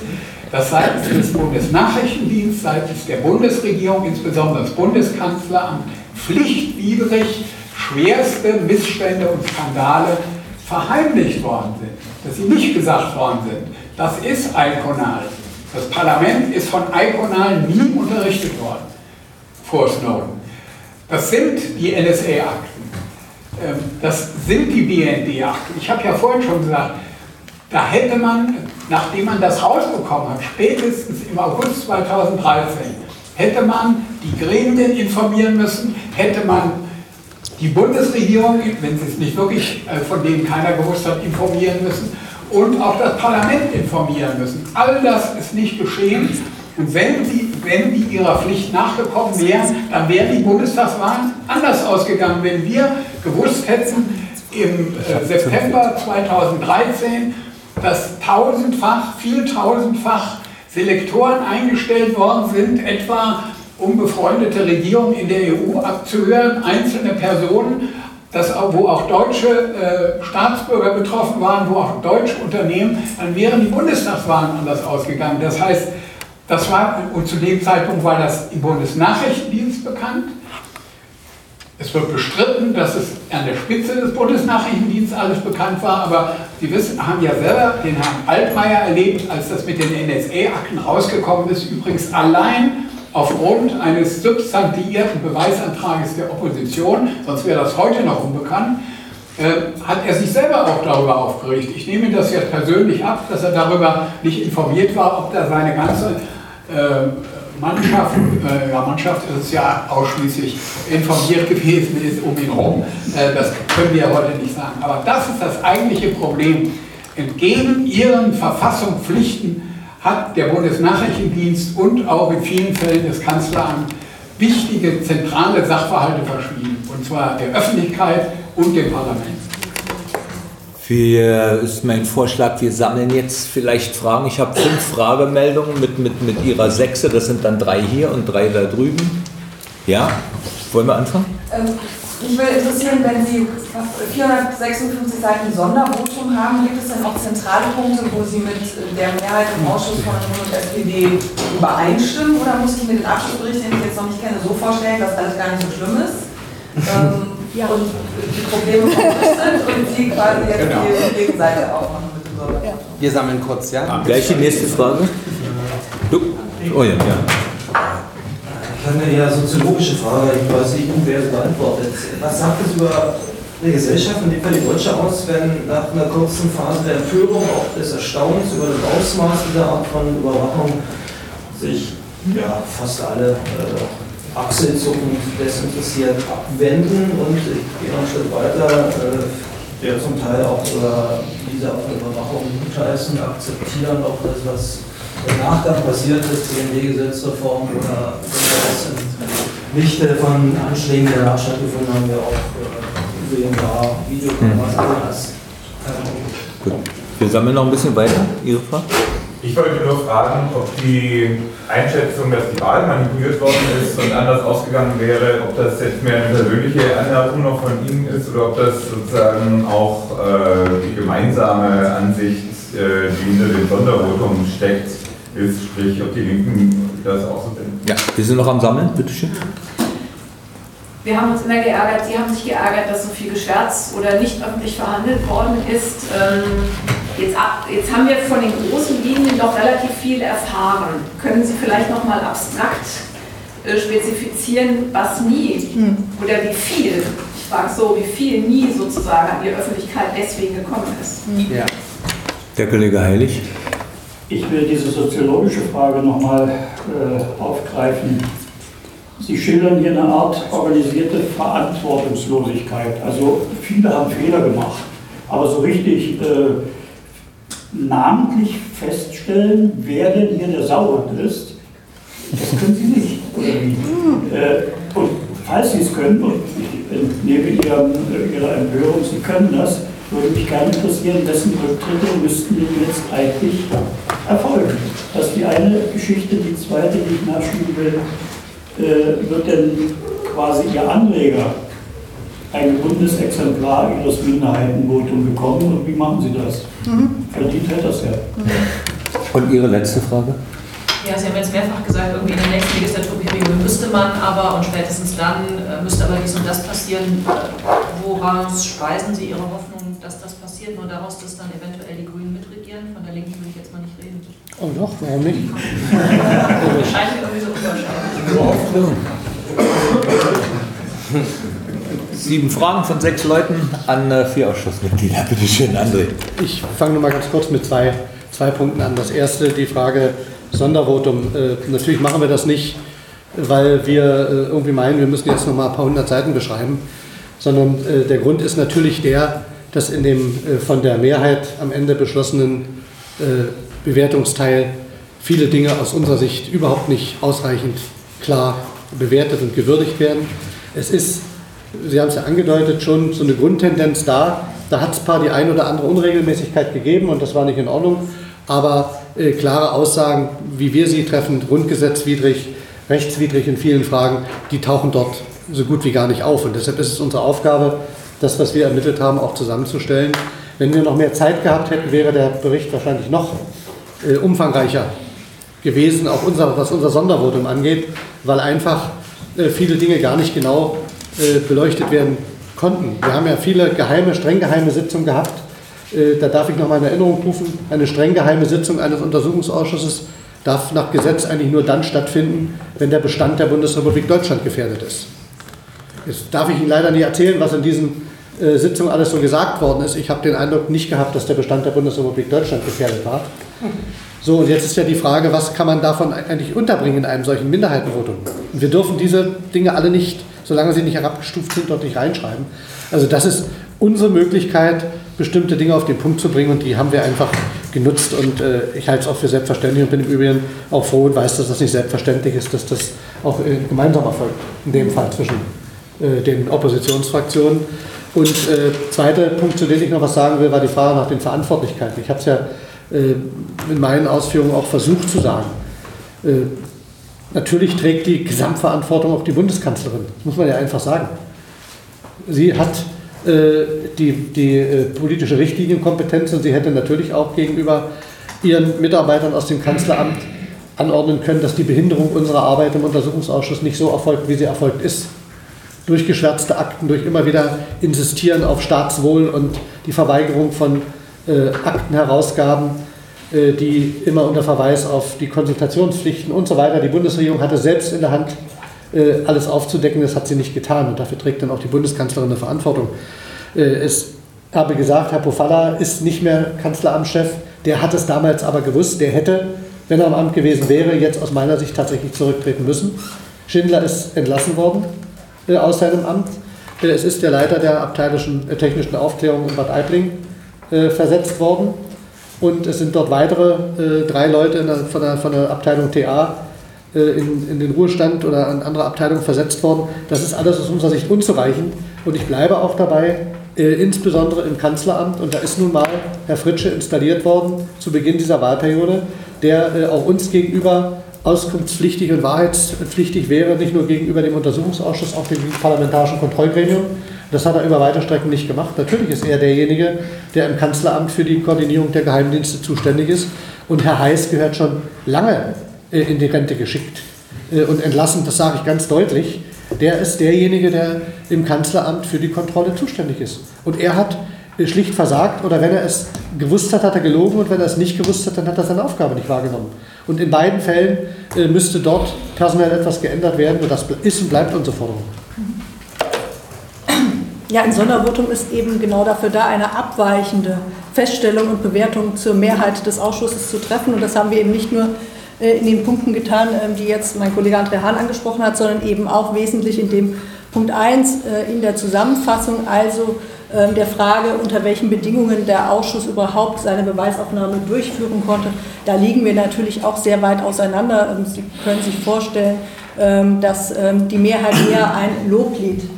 dass seitens des Bundesnachrichtendienstes, seitens der Bundesregierung, insbesondere das Bundeskanzleramt, pflichtwidrig schwerste Missstände und Skandale verheimlicht worden sind, dass sie nicht gesagt worden sind. Das ist Iconal. Das Parlament ist von Iconal nie unterrichtet worden vor Snowden. Das sind die NSA-Akten. Ähm, das sind die BND-Akten. Ich habe ja vorhin schon gesagt, da hätte man, nachdem man das rausbekommen hat, spätestens im August 2013, hätte man die Gremien informieren müssen, hätte man die Bundesregierung, wenn sie es nicht wirklich äh, von denen keiner gewusst hat, informieren müssen und auch das Parlament informieren müssen. All das ist nicht geschehen. Und wenn die, wenn die ihrer Pflicht nachgekommen wären, dann wären die Bundestagswahlen anders ausgegangen. Wenn wir gewusst hätten im äh, September 2013, dass tausendfach, vieltausendfach Selektoren eingestellt worden sind, etwa um befreundete Regierungen in der EU abzuhören, einzelne Personen, das, wo auch deutsche äh, Staatsbürger betroffen waren, wo auch deutsche Unternehmen, dann wären die Bundestagswahlen anders ausgegangen. Das heißt, das war, und zu dem Zeitpunkt war das im Bundesnachrichtendienst bekannt. Es wird bestritten, dass es an der Spitze des Bundesnachrichtendienstes alles bekannt war, aber Sie wissen, haben ja selber den Herrn Altmaier erlebt, als das mit den NSA-Akten rausgekommen ist, übrigens allein aufgrund eines substantivierten Beweisantrages der Opposition, sonst wäre das heute noch unbekannt, äh, hat er sich selber auch darüber aufgeregt. Ich nehme das jetzt persönlich ab, dass er darüber nicht informiert war, ob da seine ganze äh, Mannschaft, äh, ja, Mannschaft ist es ja ausschließlich informiert gewesen ist um ihn herum. Äh, das können wir heute nicht sagen. Aber das ist das eigentliche Problem. Entgegen ihren Verfassungspflichten hat der Bundesnachrichtendienst und auch in vielen Fällen das Kanzleramt wichtige zentrale Sachverhalte verschwiegen. Und zwar der Öffentlichkeit und dem Parlament. Wir, ist mein Vorschlag, wir sammeln jetzt vielleicht Fragen. Ich habe fünf Fragemeldungen mit, mit, mit Ihrer Sechse. Das sind dann drei hier und drei da drüben. Ja, wollen wir anfangen? Ähm, mich würde interessieren, wenn Sie 456 Seiten Sondervotum haben, gibt es denn auch zentrale Punkte, wo Sie mit der Mehrheit im Ausschuss von und SPD übereinstimmen? Oder muss ich mir den Abschlussbericht, den ich jetzt noch nicht kenne, so vorstellen, dass alles gar nicht so schlimm ist? ähm, ja. und die Probleme sind und Sie quasi jetzt genau. die Gegenseite aufmachen mit dem. Ja. Wir sammeln kurz, ja? Gleich die nächste Frage. Du. Oh ja, ja eine eher soziologische Frage, ich weiß nicht, wer sie beantwortet. Was sagt es über eine Gesellschaft, in dem Fall die Deutsche aus, wenn nach einer kurzen Phase der Empörung, auch des Erstaunens über das Ausmaß dieser Art von Überwachung sich ja, fast alle äh, achselzuckend desinteressiert abwenden und ich gehe noch einen Schritt weiter, äh, der zum Teil auch über diese Überwachung gutheißen, akzeptieren, auch das, was im Nachgang passiert ist, CND-Gesetzreform oder was im Lichte von Anschlägen, die danach stattgefunden haben, wir auch äh, sehen war, Videokameras, hm. das. Gut. Wir sammeln noch ein bisschen weiter. Ihre Frage? Ich wollte nur fragen, ob die Einschätzung, dass die Wahl manipuliert worden ist und anders ausgegangen wäre, ob das jetzt mehr eine persönliche Anmerkung noch von Ihnen ist oder ob das sozusagen auch äh, die gemeinsame Ansicht, äh, die hinter dem Sondervotum steckt, ist, sprich, ob die Linken das auch so sehen. Ja, wir sind noch am Sammeln, bitteschön. Wir haben uns immer geärgert, Sie haben sich geärgert, dass so viel geschwärzt oder nicht öffentlich verhandelt worden ist. Ähm, jetzt, jetzt haben wir von den großen Linien doch relativ viel erfahren. Können Sie vielleicht noch mal abstrakt äh, spezifizieren, was nie hm. oder wie viel, ich frage so, wie viel nie sozusagen an die Öffentlichkeit deswegen gekommen ist? Hm. Ja. Der Kollege Heilig. Ich will diese soziologische Frage nochmal äh, aufgreifen. Sie schildern hier eine Art organisierte Verantwortungslosigkeit. Also viele haben Fehler gemacht, aber so richtig äh, namentlich feststellen, wer denn hier der Sauhund ist, das können Sie nicht. Oder wie? Äh, und falls Sie es können, und ich entnehme Ihrem, Ihrer Empörung, Sie können das, würde mich gerne interessieren, wessen Rücktritte müssten denn jetzt eigentlich erfolgen. Das ist die eine Geschichte. Die zweite, die ich nachschieben will, äh, wird denn quasi Ihr Anleger ein Bundesexemplar Ihres Minderheitenvotum bekommen und wie machen Sie das? Mhm. Verdient hätte das ja. Mhm. Und Ihre letzte Frage? Ja, Sie haben jetzt mehrfach gesagt, irgendwie in der nächsten Legislaturperiode müsste man aber und spätestens dann äh, müsste aber dies und das passieren. Woraus speisen Sie Ihre Hoffnung, dass das passiert? Nur daraus, dass dann eventuell die Grünen mitregieren? Von der Linken will ich jetzt mal nicht reden. Oh doch, warum nicht? Scheint mir irgendwie so unwahrscheinlich. Sieben Fragen von sechs Leuten an äh, vier Ausschussmitglieder. Bitte schön, André. Ich fange noch mal ganz kurz mit zwei, zwei Punkten an. Das erste, die Frage Sondervotum. Äh, natürlich machen wir das nicht, weil wir äh, irgendwie meinen, wir müssen jetzt noch mal ein paar hundert Seiten beschreiben, sondern äh, der Grund ist natürlich der, dass in dem äh, von der Mehrheit am Ende beschlossenen äh, Bewertungsteil viele Dinge aus unserer Sicht überhaupt nicht ausreichend klar bewertet und gewürdigt werden. Es ist, Sie haben es ja angedeutet, schon so eine Grundtendenz da. Da hat es paar die ein oder andere Unregelmäßigkeit gegeben und das war nicht in Ordnung. Aber äh, klare Aussagen, wie wir sie treffen, grundgesetzwidrig, rechtswidrig in vielen Fragen, die tauchen dort so gut wie gar nicht auf. Und deshalb ist es unsere Aufgabe, das, was wir ermittelt haben, auch zusammenzustellen. Wenn wir noch mehr Zeit gehabt hätten, wäre der Bericht wahrscheinlich noch äh, umfangreicher gewesen, auch unser, was unser Sondervotum angeht, weil einfach äh, viele Dinge gar nicht genau äh, beleuchtet werden konnten. Wir haben ja viele geheime, streng geheime Sitzungen gehabt. Äh, da darf ich noch mal in Erinnerung rufen, eine streng geheime Sitzung eines Untersuchungsausschusses darf nach Gesetz eigentlich nur dann stattfinden, wenn der Bestand der Bundesrepublik Deutschland gefährdet ist. Jetzt darf ich Ihnen leider nicht erzählen, was in diesen äh, Sitzungen alles so gesagt worden ist. Ich habe den Eindruck nicht gehabt, dass der Bestand der Bundesrepublik Deutschland gefährdet war. So, und jetzt ist ja die Frage, was kann man davon eigentlich unterbringen in einem solchen Minderheitenvotum? Wir dürfen diese Dinge alle nicht, solange sie nicht herabgestuft sind, dort nicht reinschreiben. Also das ist unsere Möglichkeit, bestimmte Dinge auf den Punkt zu bringen und die haben wir einfach genutzt und äh, ich halte es auch für selbstverständlich und bin im Übrigen auch froh und weiß, dass das nicht selbstverständlich ist, dass das auch äh, gemeinsam erfolgt, in dem Fall zwischen äh, den Oppositionsfraktionen. Und äh, zweiter Punkt, zu dem ich noch was sagen will, war die Frage nach den Verantwortlichkeiten. Ich habe es ja äh, in meinen Ausführungen auch versucht zu sagen. Äh, natürlich trägt die Gesamtverantwortung auch die Bundeskanzlerin, das muss man ja einfach sagen. Sie hat äh, die, die politische Richtlinienkompetenz und sie hätte natürlich auch gegenüber ihren Mitarbeitern aus dem Kanzleramt anordnen können, dass die Behinderung unserer Arbeit im Untersuchungsausschuss nicht so erfolgt, wie sie erfolgt ist. Durch geschwärzte Akten, durch immer wieder Insistieren auf Staatswohl und die Verweigerung von äh, Aktenherausgaben, äh, die immer unter Verweis auf die Konsultationspflichten und so weiter. Die Bundesregierung hatte selbst in der Hand, äh, alles aufzudecken. Das hat sie nicht getan und dafür trägt dann auch die Bundeskanzlerin eine Verantwortung. Äh, es habe gesagt, Herr Pofalla ist nicht mehr Kanzleramtschef. Der hat es damals aber gewusst. Der hätte, wenn er am Amt gewesen wäre, jetzt aus meiner Sicht tatsächlich zurücktreten müssen. Schindler ist entlassen worden äh, aus seinem Amt. Äh, es ist der Leiter der abteilischen äh, technischen Aufklärung in Bad Aibling äh, versetzt worden. Und es sind dort weitere äh, drei Leute der, von, der, von, der, Abteilung TA äh, in, in, den Ruhestand oder an andere Abteilungen versetzt worden. Das ist alles aus unserer Sicht unzureichend. Und ich bleibe auch dabei, äh, insbesondere im Kanzleramt, und da ist nun mal Herr Fritsche installiert worden zu Beginn dieser Wahlperiode, der äh, auch uns gegenüber auskunftspflichtig und wahrheitspflichtig wäre, nicht nur gegenüber dem Untersuchungsausschuss, auch dem parlamentarischen Kontrollgremium. Das hat er über weite Strecken nicht gemacht. Natürlich ist er derjenige, der im Kanzleramt für die Koordinierung der Geheimdienste zuständig ist. Und Herr Heiß gehört schon lange äh, in die Rente geschickt äh, und entlassen, das sage ich ganz deutlich. Der ist derjenige, der im Kanzleramt für die Kontrolle zuständig ist. Und er hat äh, schlicht versagt oder wenn er es gewusst hat, hat er gelogen und wenn er es nicht gewusst hat, dann hat er seine Aufgabe nicht wahrgenommen. Und in beiden Fällen müsste dort personell etwas geändert werden und das ist und bleibt unsere Forderung. Ja, ein Sondervotum ist eben genau dafür da, eine abweichende Feststellung und Bewertung zur Mehrheit des Ausschusses zu treffen. Und das haben wir eben nicht nur äh, in den Punkten getan, ähm, die jetzt mein Kollege André Hahn angesprochen hat, sondern eben auch wesentlich in dem Punkt 1 äh, in der Zusammenfassung, also ähm, der Frage, unter welchen Bedingungen der Ausschuss überhaupt seine Beweisaufnahme durchführen konnte. Da liegen wir natürlich auch sehr weit auseinander. Sie können sich vorstellen, ähm, dass die Mehrheit eher ein Loblied ähm,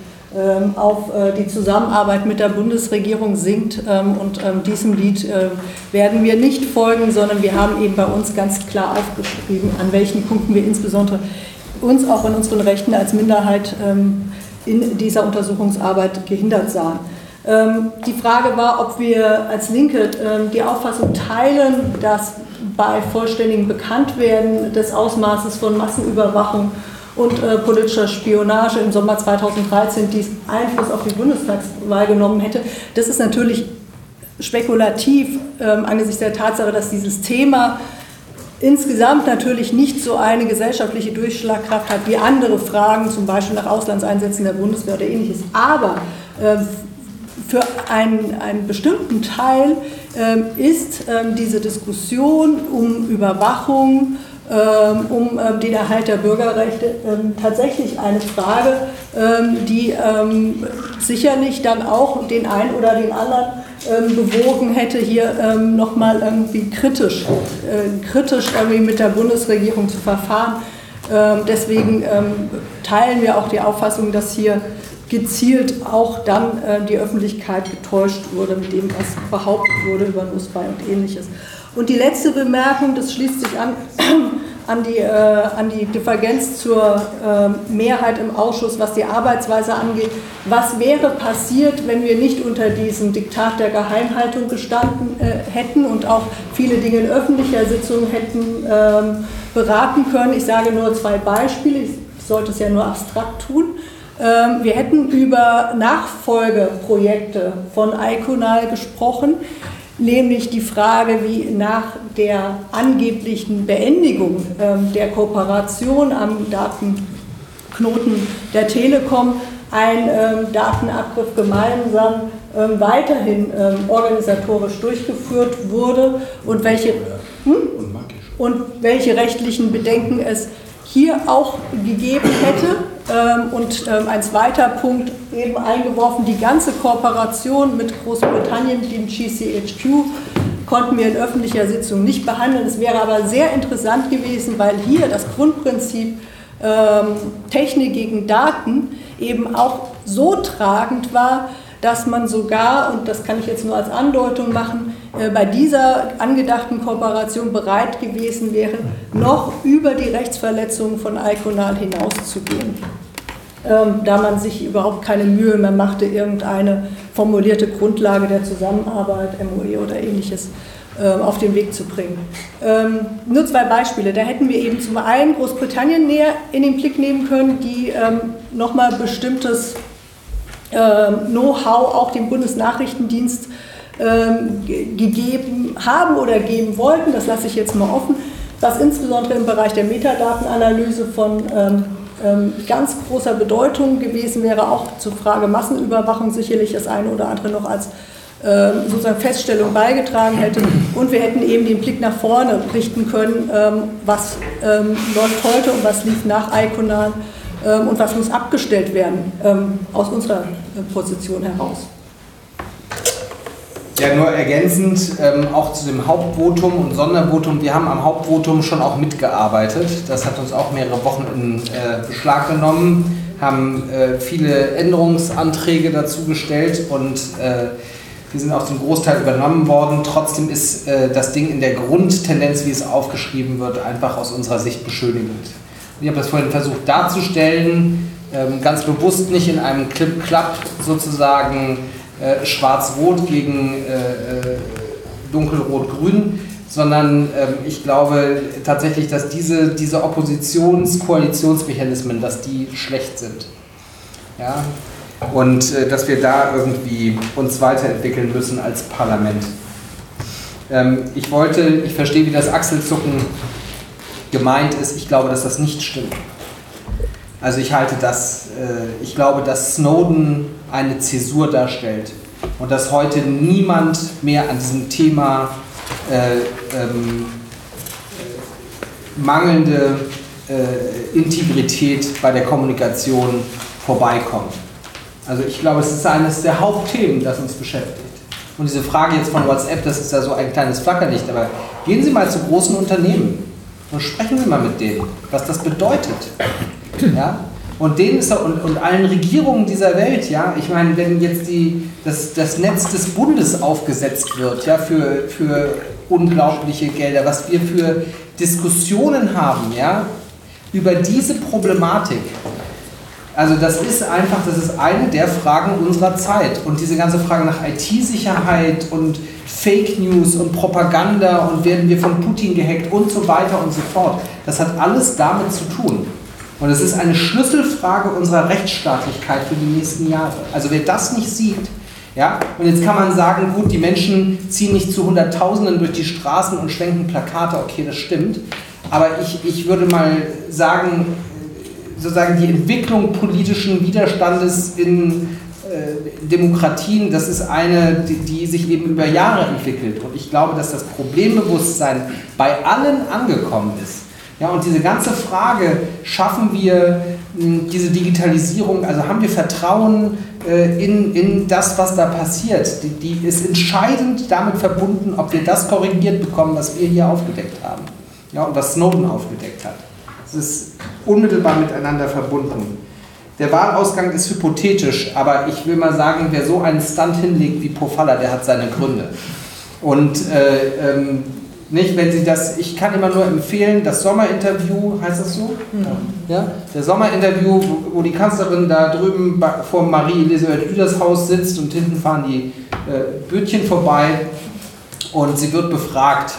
auf äh, die Zusammenarbeit mit der Bundesregierung singt. Ähm, und ähm, diesem Lied äh, werden wir nicht folgen, sondern wir haben eben bei uns ganz klar aufgeschrieben, an welchen Punkten wir insbesondere uns auch in unseren Rechten als Minderheit in dieser Untersuchungsarbeit gehindert sahen. Die Frage war, ob wir als Linke die Auffassung teilen, dass bei vollständigem Bekanntwerden des Ausmaßes von Massenüberwachung und äh, politischer Spionage im Sommer 2013 dies Einfluss auf die Bundestagswahl genommen hätte. Das ist natürlich spekulativ ähm, angesichts der Tatsache, dass dieses Thema insgesamt natürlich nicht so eine gesellschaftliche Durchschlagkraft hat wie andere Fragen, zum Beispiel nach Auslandseinsätzen der Bundeswehr oder ähnliches. Aber äh, für einen, einen bestimmten Teil äh, ist ähm, diese Diskussion um Überwachung, um ähm, den Erhalt der Bürgerrechte ähm, tatsächlich eine Frage, die sicherlich dann auch den einen oder den anderen bewogen hätte, hier nochmal irgendwie kritisch, äh, kritisch irgendwie mit der Bundesregierung zu verfahren. Deswegen teilen wir auch die Auffassung, dass hier gezielt auch dann äh, die Öffentlichkeit getäuscht wurde mit dem, was behauptet wurde über Nussbei und ähnliches. Und die letzte Bemerkung, das schließt sich an, an, die, äh, an die Divergenz zur äh, Mehrheit im Ausschuss, was die Arbeitsweise angeht. Was wäre passiert, wenn wir nicht unter diesem Diktat der Geheimhaltung gestanden äh, hätten und auch viele Dinge in öffentlicher Sitzung hätten ähm, beraten können? Ich sage nur zwei Beispiele, ich sollte es ja nur abstrakt tun. Ähm, wir hätten über Nachfolgeprojekte von Iconal gesprochen nämlich die Frage, wie nach der angeblichen Beendigung ähm, der Kooperation am Datenknoten der Telekom ein ähm, Datenabgriff gemeinsam ähm, weiterhin organisatorisch durchgeführt wurde und welche, hm? und welche rechtlichen Bedenken es hier auch gegeben hätte. Ähm, und ähm, ein zweiter Punkt eben eingeworfen, die ganze Kooperation mit Großbritannien, dem GCHQ, konnten wir in öffentlicher Sitzung nicht behandeln. Es wäre aber sehr interessant gewesen, weil hier das Grundprinzip ähm, Technik gegen Daten eben auch so tragend war, dass man sogar, und das kann ich jetzt nur als Andeutung machen, bei dieser angedachten Kooperation bereit gewesen wäre, noch über die Rechtsverletzungen von Iconal hinauszugehen. Ähm, da man sich überhaupt keine Mühe mehr machte, irgendeine formulierte Grundlage der Zusammenarbeit, MOE oder ähnliches, ähm, auf den Weg zu bringen. Ähm, nur zwei Beispiele. Da hätten wir eben zum einen Großbritannien näher in den Blick nehmen können, die nochmal bestimmtes Know-how auch dem Bundesnachrichtendienst ähm, gegeben haben oder geben wollten. Das lasse ich jetzt mal offen. Was insbesondere im Bereich der Metadatenanalyse von ähm, ganz großer Bedeutung gewesen wäre, auch zur Frage Massenüberwachung sicherlich das eine oder andere noch als sozusagen Feststellung beigetragen hätte. Und wir hätten eben den Blick nach vorne richten können, was läuft heute und was lief nach Iconal ähm, und was muss abgestellt werden ähm, aus unserer äh, Position heraus. Ja, nur ergänzend ähm, auch zu dem Hauptvotum und Sondervotum. Wir haben am Hauptvotum schon auch mitgearbeitet. Das hat uns auch mehrere Wochen in äh, Beschlag genommen. haben äh, viele Änderungsanträge dazu gestellt und äh, die sind auch zum Großteil übernommen worden. Trotzdem ist äh, das Ding in der Grundtendenz, wie es aufgeschrieben wird, einfach aus unserer Sicht beschönigend. Ich habe das vorhin versucht darzustellen, ähm, ganz bewusst nicht in einem Clip-Clap sozusagen äh, schwarz-rot gegen äh, äh, dunkelrot-grün, sondern ähm, ich glaube tatsächlich, dass diese, diese Oppositions-Koalitionsmechanismen, dass die schlecht sind. Ja? Und dass wir da irgendwie uns weiterentwickeln müssen als Parlament. Ähm, ich wollte, ich verstehe, wie das Achselzucken gemeint ist. Ich glaube, dass das nicht stimmt. Also ich halte das, äh, ich glaube, dass Snowden eine Zäsur darstellt und dass heute niemand mehr an diesem Thema äh, ähm, mangelnde äh, Integrität bei der Kommunikation vorbeikommt. Also ich glaube, es ist eines der Hauptthemen, das uns beschäftigt. Und diese Frage jetzt von WhatsApp, das ist ja so ein kleines Flackerlicht, aber gehen Sie mal zu großen Unternehmen und sprechen Sie mal mit denen, was das bedeutet. Ja? Und denen ist und, und allen Regierungen dieser Welt, ja, ich meine, wenn jetzt die, das, das Netz des Bundes aufgesetzt wird, ja, für, für unglaubliche Gelder, was wir für Diskussionen haben, ja, über diese Problematik. Also das ist einfach, das ist eine der Fragen unserer Zeit. Und diese ganze Frage nach IT-Sicherheit und Fake News und Propaganda und werden wir von Putin gehackt und so weiter und so fort, das hat alles damit zu tun. Und es ist eine Schlüsselfrage unserer Rechtsstaatlichkeit für die nächsten Jahre. Also wer das nicht sieht, ja, und jetzt kann man sagen, gut, die Menschen ziehen nicht zu Hunderttausenden durch die Straßen und schwenken Plakate, okay, das stimmt. Aber ich, ich würde mal sagen, sozusagen die Entwicklung politischen Widerstandes in äh, Demokratien, das ist eine, die, die, sich eben über Jahre entwickelt. Und ich glaube, dass das Problembewusstsein bei allen angekommen ist. Ja, und diese ganze Frage, schaffen wir hm, diese Digitalisierung, also haben wir Vertrauen äh, in, in das, was da passiert, die, die ist entscheidend damit verbunden, ob wir das korrigiert bekommen, was wir hier aufgedeckt haben. Ja, und was Snowden aufgedeckt hat. Es ist unmittelbar miteinander verbunden. Der Wahlausgang ist hypothetisch, aber ich will mal sagen, wer so einen Stunt hinlegt wie Pofalla, der hat seine Gründe. Und äh, ähm, nicht, wenn Sie das, ich kann immer nur empfehlen, das Sommerinterview, heißt das so? Ja. ja? Der Sommerinterview, wo die Kanzlerin da drüben vor Marie-Elisabeth Lüders Haus sitzt und hinten fahren die äh, Bötchen vorbei und sie wird befragt,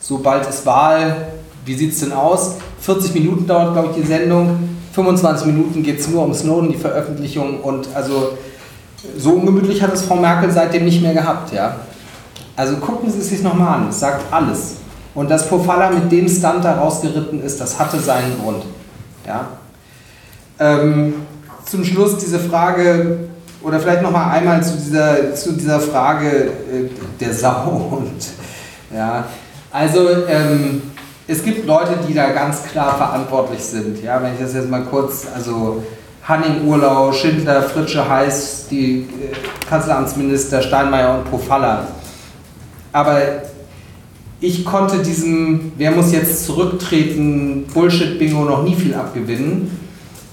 sobald es Wahl, wie sieht es denn aus? 40 Minuten dauert, glaube ich, die Sendung, 25 Minuten geht es nur um Snowden, die Veröffentlichung und also so ungemütlich hat es Frau Merkel seitdem nicht mehr gehabt, ja. Also gucken Sie es sich nochmal an, es sagt alles. Und dass Pofalla mit dem Stunt da rausgeritten ist, das hatte seinen Grund. Ja? Ähm, zum Schluss diese Frage, oder vielleicht nochmal einmal zu dieser, zu dieser Frage äh, der Sau. Und, ja, also ähm, es gibt Leute, die da ganz klar verantwortlich sind. Ja, wenn ich das jetzt mal kurz, also Hanning Urlau, Schindler, Fritsche Heiß, die äh, Kanzleramtsminister Steinmeier und Pofalla aber ich konnte diesem Wer muss jetzt zurücktreten Bullshit-Bingo noch nie viel abgewinnen,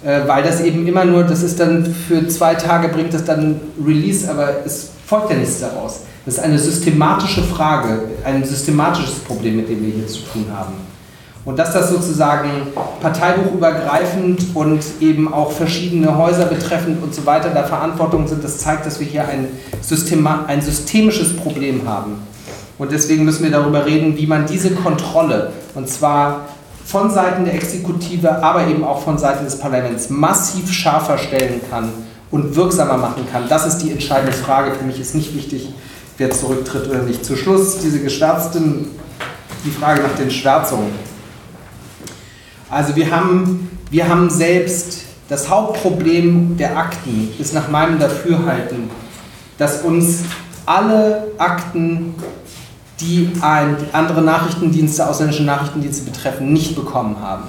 äh, weil das eben immer nur, das ist dann für zwei Tage bringt das dann Release, aber es folgt ja nichts daraus. Das ist eine systematische Frage, ein systematisches Problem, mit dem wir hier zu tun haben. Und dass das sozusagen parteibuchübergreifend und eben auch verschiedene Häuser betreffend und so weiter da Verantwortung sind, das zeigt, dass wir hier ein, Systema ein systemisches Problem haben. Und deswegen müssen wir darüber reden, wie man diese Kontrolle, und zwar von Seiten der Exekutive, aber eben auch von Seiten des Parlaments, massiv schärfer stellen kann und wirksamer machen kann. Das ist die entscheidende Frage. Für mich ist nicht wichtig, wer zurücktritt oder nicht. Zu Schluss diese Geschwärzten, die Frage nach den Schwärzungen. Also wir haben, wir haben selbst das Hauptproblem der Akten ist nach meinem Dafürhalten, dass uns alle Akten die andere Nachrichtendienste, ausländische Nachrichtendienste betreffen, nicht bekommen haben.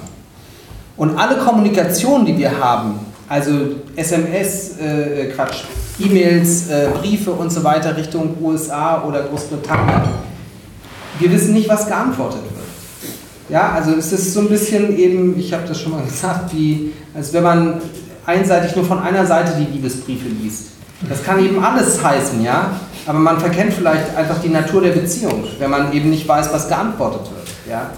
Und alle Kommunikation, die wir haben, also SMS, äh, Quatsch, E-Mails, äh, Briefe und so weiter Richtung USA oder Großbritannien, wir wissen nicht, was geantwortet wird. Ja, also es ist so ein bisschen eben, ich habe das schon mal gesagt, wie als wenn man einseitig nur von einer Seite die Liebesbriefe liest. Das kann eben alles heißen, ja, aber man verkennt vielleicht einfach die Natur der Beziehung, wenn man eben nicht weiß, was geantwortet wird, ja.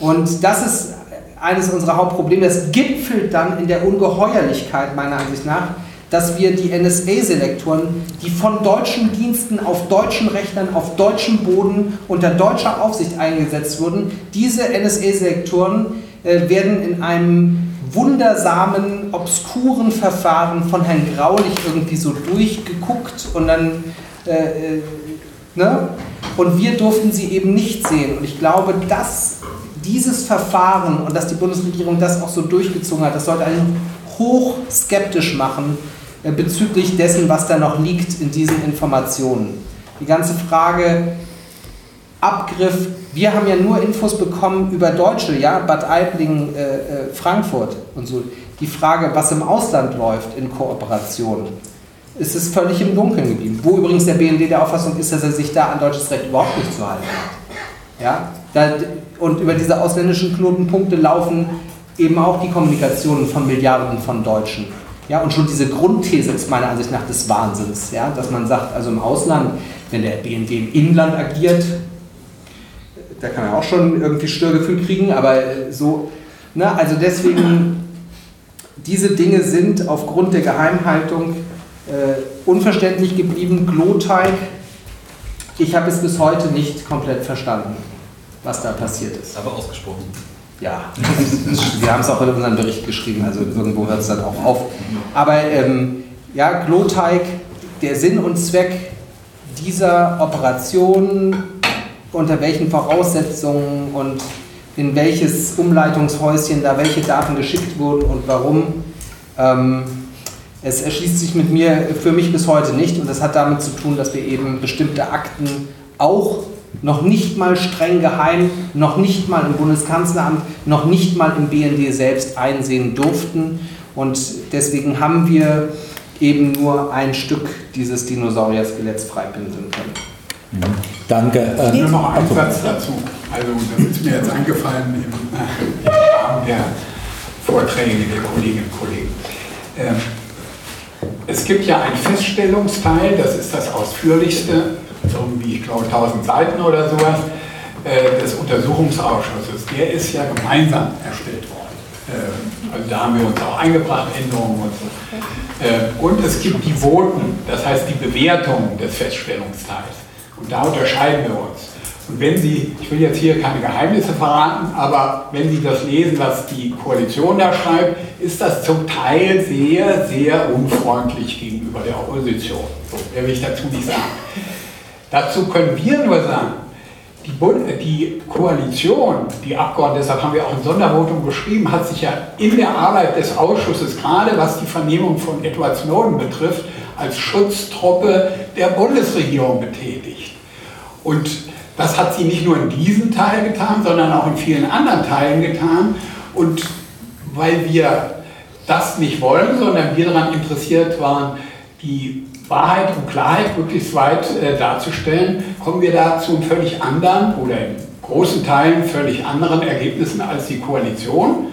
Und das ist eines unserer Hauptprobleme. Das gipfelt dann in der Ungeheuerlichkeit meiner Ansicht nach, dass wir die NSA-Selektoren, die von deutschen Diensten auf deutschen Rechnern, auf deutschem Boden unter deutscher Aufsicht eingesetzt wurden, diese NSA-Selektoren äh, werden in einem wundersamen, obskuren Verfahren von Herrn Graulich irgendwie so durchgeguckt und dann, äh, äh, ne? Und wir durften sie eben nicht sehen. Und ich glaube, dass dieses Verfahren und dass die Bundesregierung das auch so durchgezogen hat, das sollte einen hoch skeptisch machen äh, bezüglich dessen, was da noch liegt in diesen Informationen. Die ganze Frage, Abgriff, wir haben ja nur Infos bekommen über Deutsche, ja, Bad Aibling, äh, äh, Frankfurt und so. Die Frage, was im Ausland läuft in Kooperation, ist es völlig im Dunkeln geblieben. Wo übrigens der BND der Auffassung ist, dass er sich da an deutsches Recht überhaupt nicht zu halten hat. Ja? Da, und über diese ausländischen Knotenpunkte laufen eben auch die Kommunikationen von Milliarden von Deutschen. Ja, und schon diese Grundthese ist meiner Ansicht nach des Wahnsinns, ja, dass man sagt, also im Ausland, wenn der BND im Inland agiert, da kann er auch schon irgendwie Störgefühl kriegen, aber so, ne, also deswegen, diese Dinge sind aufgrund der Geheimhaltung äh, unverständlich geblieben. Gloteig, ich habe es bis heute nicht komplett verstanden, was da passiert ist. Aber ausgesprochen. Ja, wir haben es auch in unserem Bericht geschrieben, also irgendwo hört es dann auch auf. Aber ähm, ja, Gloteig, der Sinn und Zweck dieser Operation unter welchen Voraussetzungen und in welches Umleitungshäuschen da welche Daten geschickt wurden und warum. Ähm, es erschließt sich mit mir für mich bis heute nicht und das hat damit zu tun, dass wir eben bestimmte Akten auch noch nicht mal streng geheim, noch nicht mal im Bundeskanzleramt, noch nicht mal im BND selbst einsehen durften und deswegen haben wir eben nur ein Stück dieses Dinosaurier-Skeletts freipinseln können. Danke. Äh, nur noch ein Satz dazu. Also, das ist mir jetzt eingefallen im, äh, Rahmen der Vorträge der Kolleginnen und Kollegen. Ähm, es gibt ja einen Feststellungsteil, das ist das ausführlichste, irgendwie, ich glaube, 1000 Seiten oder sowas, äh, des Untersuchungsausschusses. Der ist ja gemeinsam erstellt worden. Äh, also da haben wir uns auch eingebracht, Änderungen und so. Äh, und es gibt die Voten, das heißt die Bewertung des Feststellungsteils. Und da unterscheiden wir uns. Und wenn Sie, ich will jetzt hier keine Geheimnisse verraten, aber wenn Sie das lesen, was die Koalition da schreibt, ist das zum Teil sehr, sehr unfreundlich gegenüber der Opposition. So, mehr will ich dazu nicht sagen. Dazu können wir nur sagen, die, Bund die Koalition, die Abgeordneten, deshalb haben wir auch ein Sondervotum geschrieben, hat sich ja in der Arbeit des Ausschusses, gerade was die Vernehmung von Edward Snowden betrifft, als Schutztruppe der Bundesregierung betätigt. Und das hat sie nicht nur in diesem Teil getan, sondern auch in vielen anderen Teilen getan. Und weil wir das nicht wollen, sondern wir daran interessiert waren, die Wahrheit und Klarheit möglichst weit äh, darzustellen, kommen wir da zu völlig anderen oder in großen Teilen völlig anderen Ergebnissen als die Koalition.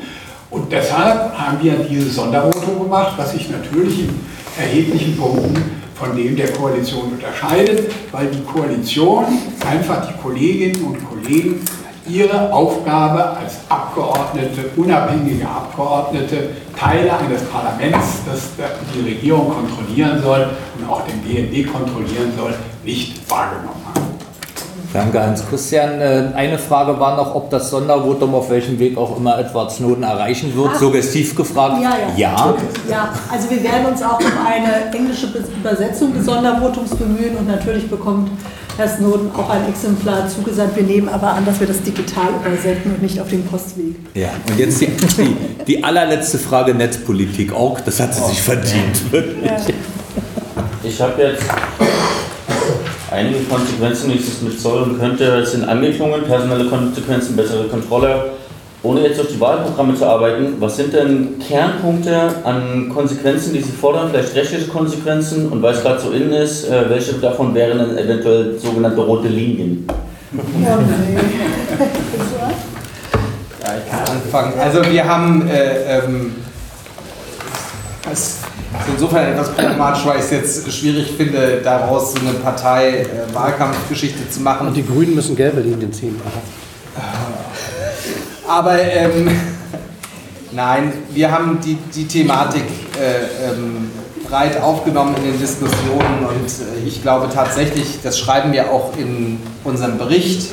Und deshalb haben wir dieses Sondervotum gemacht, was sich natürlich in erheblichen Punkten von dem der Koalition unterscheidet, weil die Koalition einfach die Kolleginnen und Kollegen ihre Aufgabe als Abgeordnete, unabhängige Abgeordnete, Teile eines Parlaments, das die Regierung kontrollieren soll und auch den BND kontrollieren soll, nicht wahrgenommen. Danke, Hans-Christian. Äh, eine Frage war noch, ob das Sondervotum auf welchem Weg auch immer Edward Snowden erreichen wird. Ach, Suggestiv gefragt. Ja, ja. ja. Ja, also wir werden uns auch um eine englische Übersetzung des Sondervotums bemühen und natürlich bekommt Herr Snowden auch ein Exemplar zugesandt. Wir nehmen aber an, dass wir das digital übersetzen und nicht auf dem Postweg. Ja, und jetzt die, die, die allerletzte Frage Netzpolitik auch. Das hat sie oh, sich verdient, wirklich. Ja. Ich habe jetzt einige Konsequenzen, die es mit sollen könnte. Es sind angeklungen, personelle Konsequenzen, bessere Kontrolle. Ohne jetzt durch die Wahlprogramme zu arbeiten, was sind denn Kernpunkte an Konsequenzen, die Sie fordern, vielleicht rechtliche Konsequenzen und weil es gerade so innen ist, äh, welche davon wären dann eventuell sogenannte rote Linien? Ja, ich kann anfangen. Also wir haben äh, ähm, Das ist insofern etwas problematisch, weil ich es jetzt schwierig finde, daraus so eine Partei-Wahlkampfgeschichte zu machen. Und die Grünen müssen gelbe Linien ziehen. Aber ähm, nein, wir haben die, die Thematik äh, ähm, breit aufgenommen in den Diskussionen und äh, ich glaube tatsächlich, das schreiben wir auch in unserem Bericht.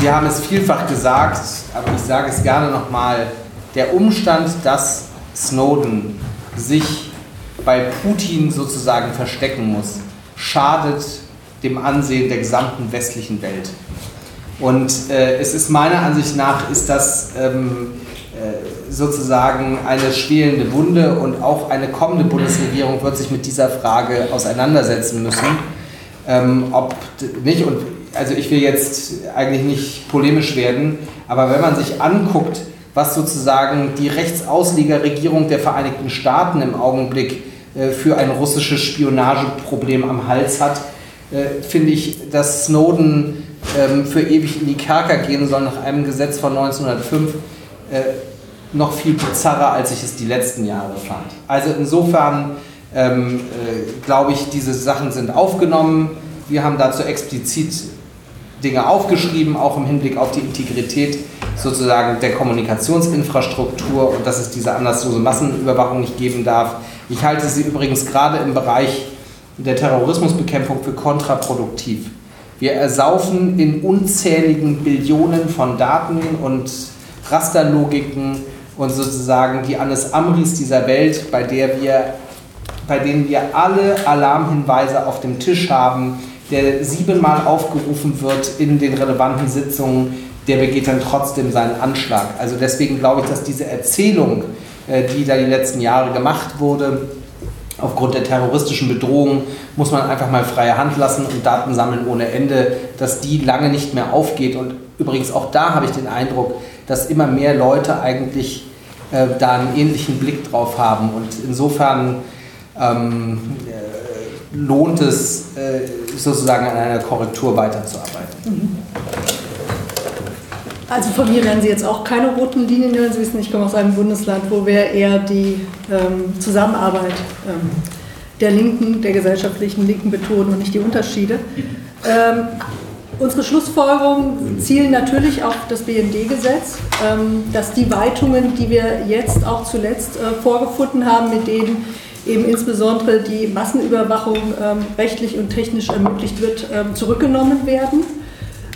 Wir haben es vielfach gesagt, aber ich sage es gerne nochmal, der Umstand, dass Snowden sich bei Putin sozusagen verstecken muss, schadet dem Ansehen der gesamten westlichen Welt. Und äh, es ist meiner Ansicht nach, ist das ähm, äh, sozusagen eine schwelende Wunde und auch eine kommende Bundesregierung wird sich mit dieser Frage auseinandersetzen müssen. Ähm, ob nicht, und also ich will jetzt eigentlich nicht polemisch werden, aber wenn man sich anguckt, was sozusagen die Rechtsauslegerregierung der Vereinigten Staaten im Augenblick äh, für ein russisches Spionageproblem am Hals hat, äh, finde ich, dass Snowden ähm, für ewig in die Kerker gehen soll nach einem Gesetz von 1905 äh, noch viel bizarrer, als ich es die letzten Jahre fand. Also insofern ähm, äh, glaube ich, diese Sachen sind aufgenommen. Wir haben dazu explizit Dinge aufgeschrieben, auch im Hinblick auf die Integrität sozusagen der Kommunikationsinfrastruktur und dass es diese anlasslose Massenüberwachung nicht geben darf. Ich halte sie übrigens gerade im Bereich der Terrorismusbekämpfung für kontraproduktiv. Wir ersaufen in unzähligen Billionen von Daten und Rasterlogiken und sozusagen die Anis Amris dieser Welt, bei, der wir, bei denen wir alle Alarmhinweise auf dem Tisch haben, der siebenmal aufgerufen wird in den relevanten Sitzungen, der begeht dann trotzdem seinen Anschlag. Also deswegen glaube ich, dass diese Erzählung, äh, die da die letzten Jahre gemacht wurde, aufgrund der terroristischen Bedrohung muss man einfach mal freie Hand lassen und Daten sammeln ohne Ende, dass die lange nicht mehr aufgeht. Und übrigens auch da habe ich den Eindruck, dass immer mehr Leute eigentlich äh, da einen ähnlichen Blick drauf haben. Und insofern ähm, äh, lohnt es sozusagen an einer Korrektur weiterzuarbeiten. Mhm. Also von mir werden Sie jetzt auch keine roten Linien hören. Sie wissen, ich komme aus einem Bundesland, wo wir eher die ähm, Zusammenarbeit ähm, der Linken, der gesellschaftlichen Linken betonen und nicht die Unterschiede. Ähm, unsere Schlussfolgerungen zielen natürlich auf das BND-Gesetz, ähm, dass die Weitungen, die wir jetzt auch zuletzt äh, vorgefunden haben, mit denen eben insbesondere die Massenüberwachung ähm, rechtlich und technisch ermöglicht wird, ähm, zurückgenommen werden.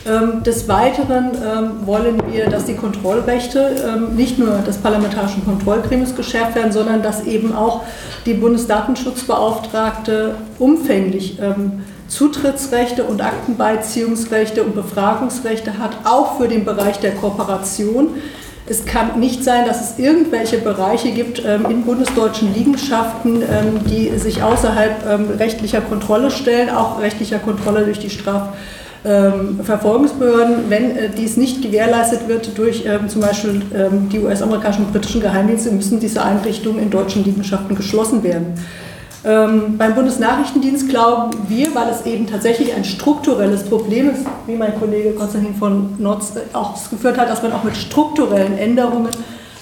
Ähm, des Weiteren ähm, wollen wir, dass die Kontrollrechte ähm, nicht nur des parlamentarischen Kontrollgremiums geschärft werden, sondern dass eben auch die Bundesdatenschutzbeauftragte umfänglich Zutrittsrechte und Aktenbeiziehungsrechte und Befragungsrechte hat, auch für den Bereich der Kooperation. Es kann nicht sein, dass es irgendwelche Bereiche gibt in bundesdeutschen Liegenschaften, die sich außerhalb rechtlicher Kontrolle stellen, auch rechtlicher Kontrolle durch die Straf- ähm, Verfolgungsbehörden, wenn äh, dies nicht gewährleistet wird durch ähm, zum Beispiel ähm, die US-amerikanischen und britischen Geheimdienste, müssen diese Einrichtungen in deutschen Liegenschaften geschlossen werden. Ähm, beim Bundesnachrichtendienst glauben wir, weil es eben tatsächlich ein strukturelles Problem ist, wie mein Kollege Konstantin von Notz äh, auch geführt hat, dass man auch mit strukturellen Änderungen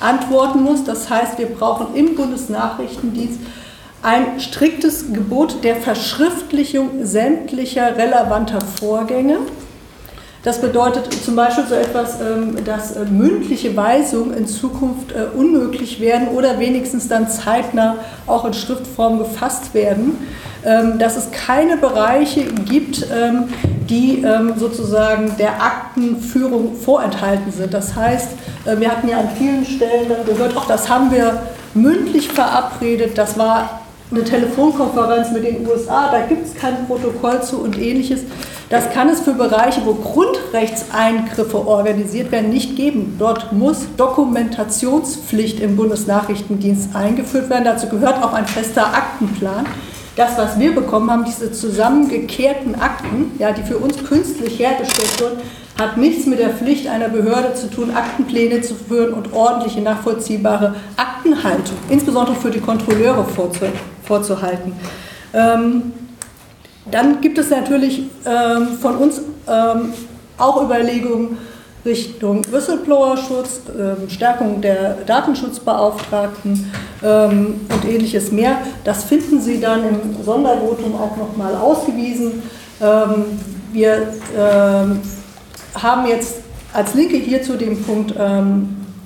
antworten muss. Das heißt, wir brauchen im Bundesnachrichtendienst ein striktes Gebot der Verschriftlichung sämtlicher relevanter Vorgänge. Das bedeutet zum Beispiel so etwas, ähm, dass äh, mündliche Weisungen in Zukunft äh, unmöglich werden oder wenigstens dann zeitnah auch in Schriftform gefasst werden. Ähm, dass es keine Bereiche gibt, ähm, die sozusagen der Aktenführung vorenthalten sind. Das heißt, äh, wir hatten ja an vielen Stellen dann gehört, auch das haben wir mündlich verabredet, das war eine Telefonkonferenz mit den USA, da gibt es kein Protokoll zu und ähnliches. Das kann es für Bereiche, wo Grundrechtseingriffe organisiert werden, nicht geben. Dort muss Dokumentationspflicht im Bundesnachrichtendienst eingeführt werden. Dazu gehört auch ein fester Aktenplan. Das, was wir bekommen haben, diese zusammengekehrten Akten, ja, die für uns künstlich hergestellt wurden, hat nichts mit der Pflicht einer Behörde zu tun, Aktenpläne zu führen und ordentliche, nachvollziehbare Aktenhaltung, insbesondere für die Kontrolleure vorzuhalten. Ähm, dann gibt es natürlich ähm, von uns ähm, auch Überlegungen, Richtung Whistleblower-Schutz, ähm, Stärkung der Datenschutzbeauftragten ähm, und ähnliches mehr. Das finden Sie dann im Sondervotum auch nochmal ausgewiesen. Ähm, wir haben jetzt als Linke hier zu dem Punkt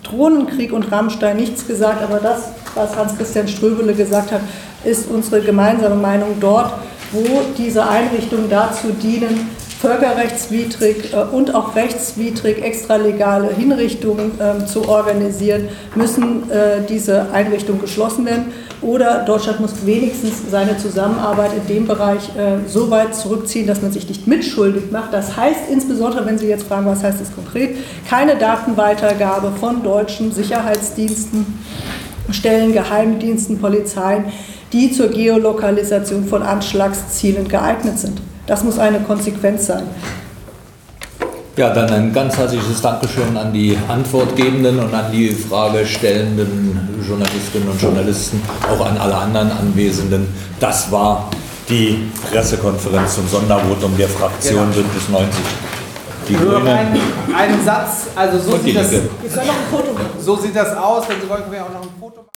Drohnenkrieg und Rammstein nichts gesagt, aber das, was Hans-Christian Ströbele gesagt hat, ist unsere gemeinsame Meinung dort, wo diese Einrichtungen dazu dienen, völkerrechtswidrig äh, und auch rechtswidrig extralegale Hinrichtungen äh, zu organisieren, müssen äh, diese Einrichtungen geschlossen werden. Oder Deutschland muss wenigstens seine Zusammenarbeit in dem Bereich äh, so weit zurückziehen, dass man sich nicht mitschuldig macht. Das heißt insbesondere, wenn Sie jetzt fragen, was heißt das konkret, keine Datenweitergabe von deutschen Sicherheitsdiensten, Stellen, Geheimdiensten, Polizeien, die zur Geolokalisation von Anschlagszielen geeignet sind. Das muss eine Konsequenz sein. Ja, dann ein ganz herzliches Dankeschön an die Antwortgebenden und an die fragestellenden Journalistinnen und Journalisten, auch an alle anderen Anwesenden. Das war die Pressekonferenz zum Sondervotum der Fraktion genau. Bündnis 90. Die Nur Grüne. Ein, einen Satz, also so sieht, das, so sieht das aus, wenn Sie wollen, können wir auch noch ein Foto machen.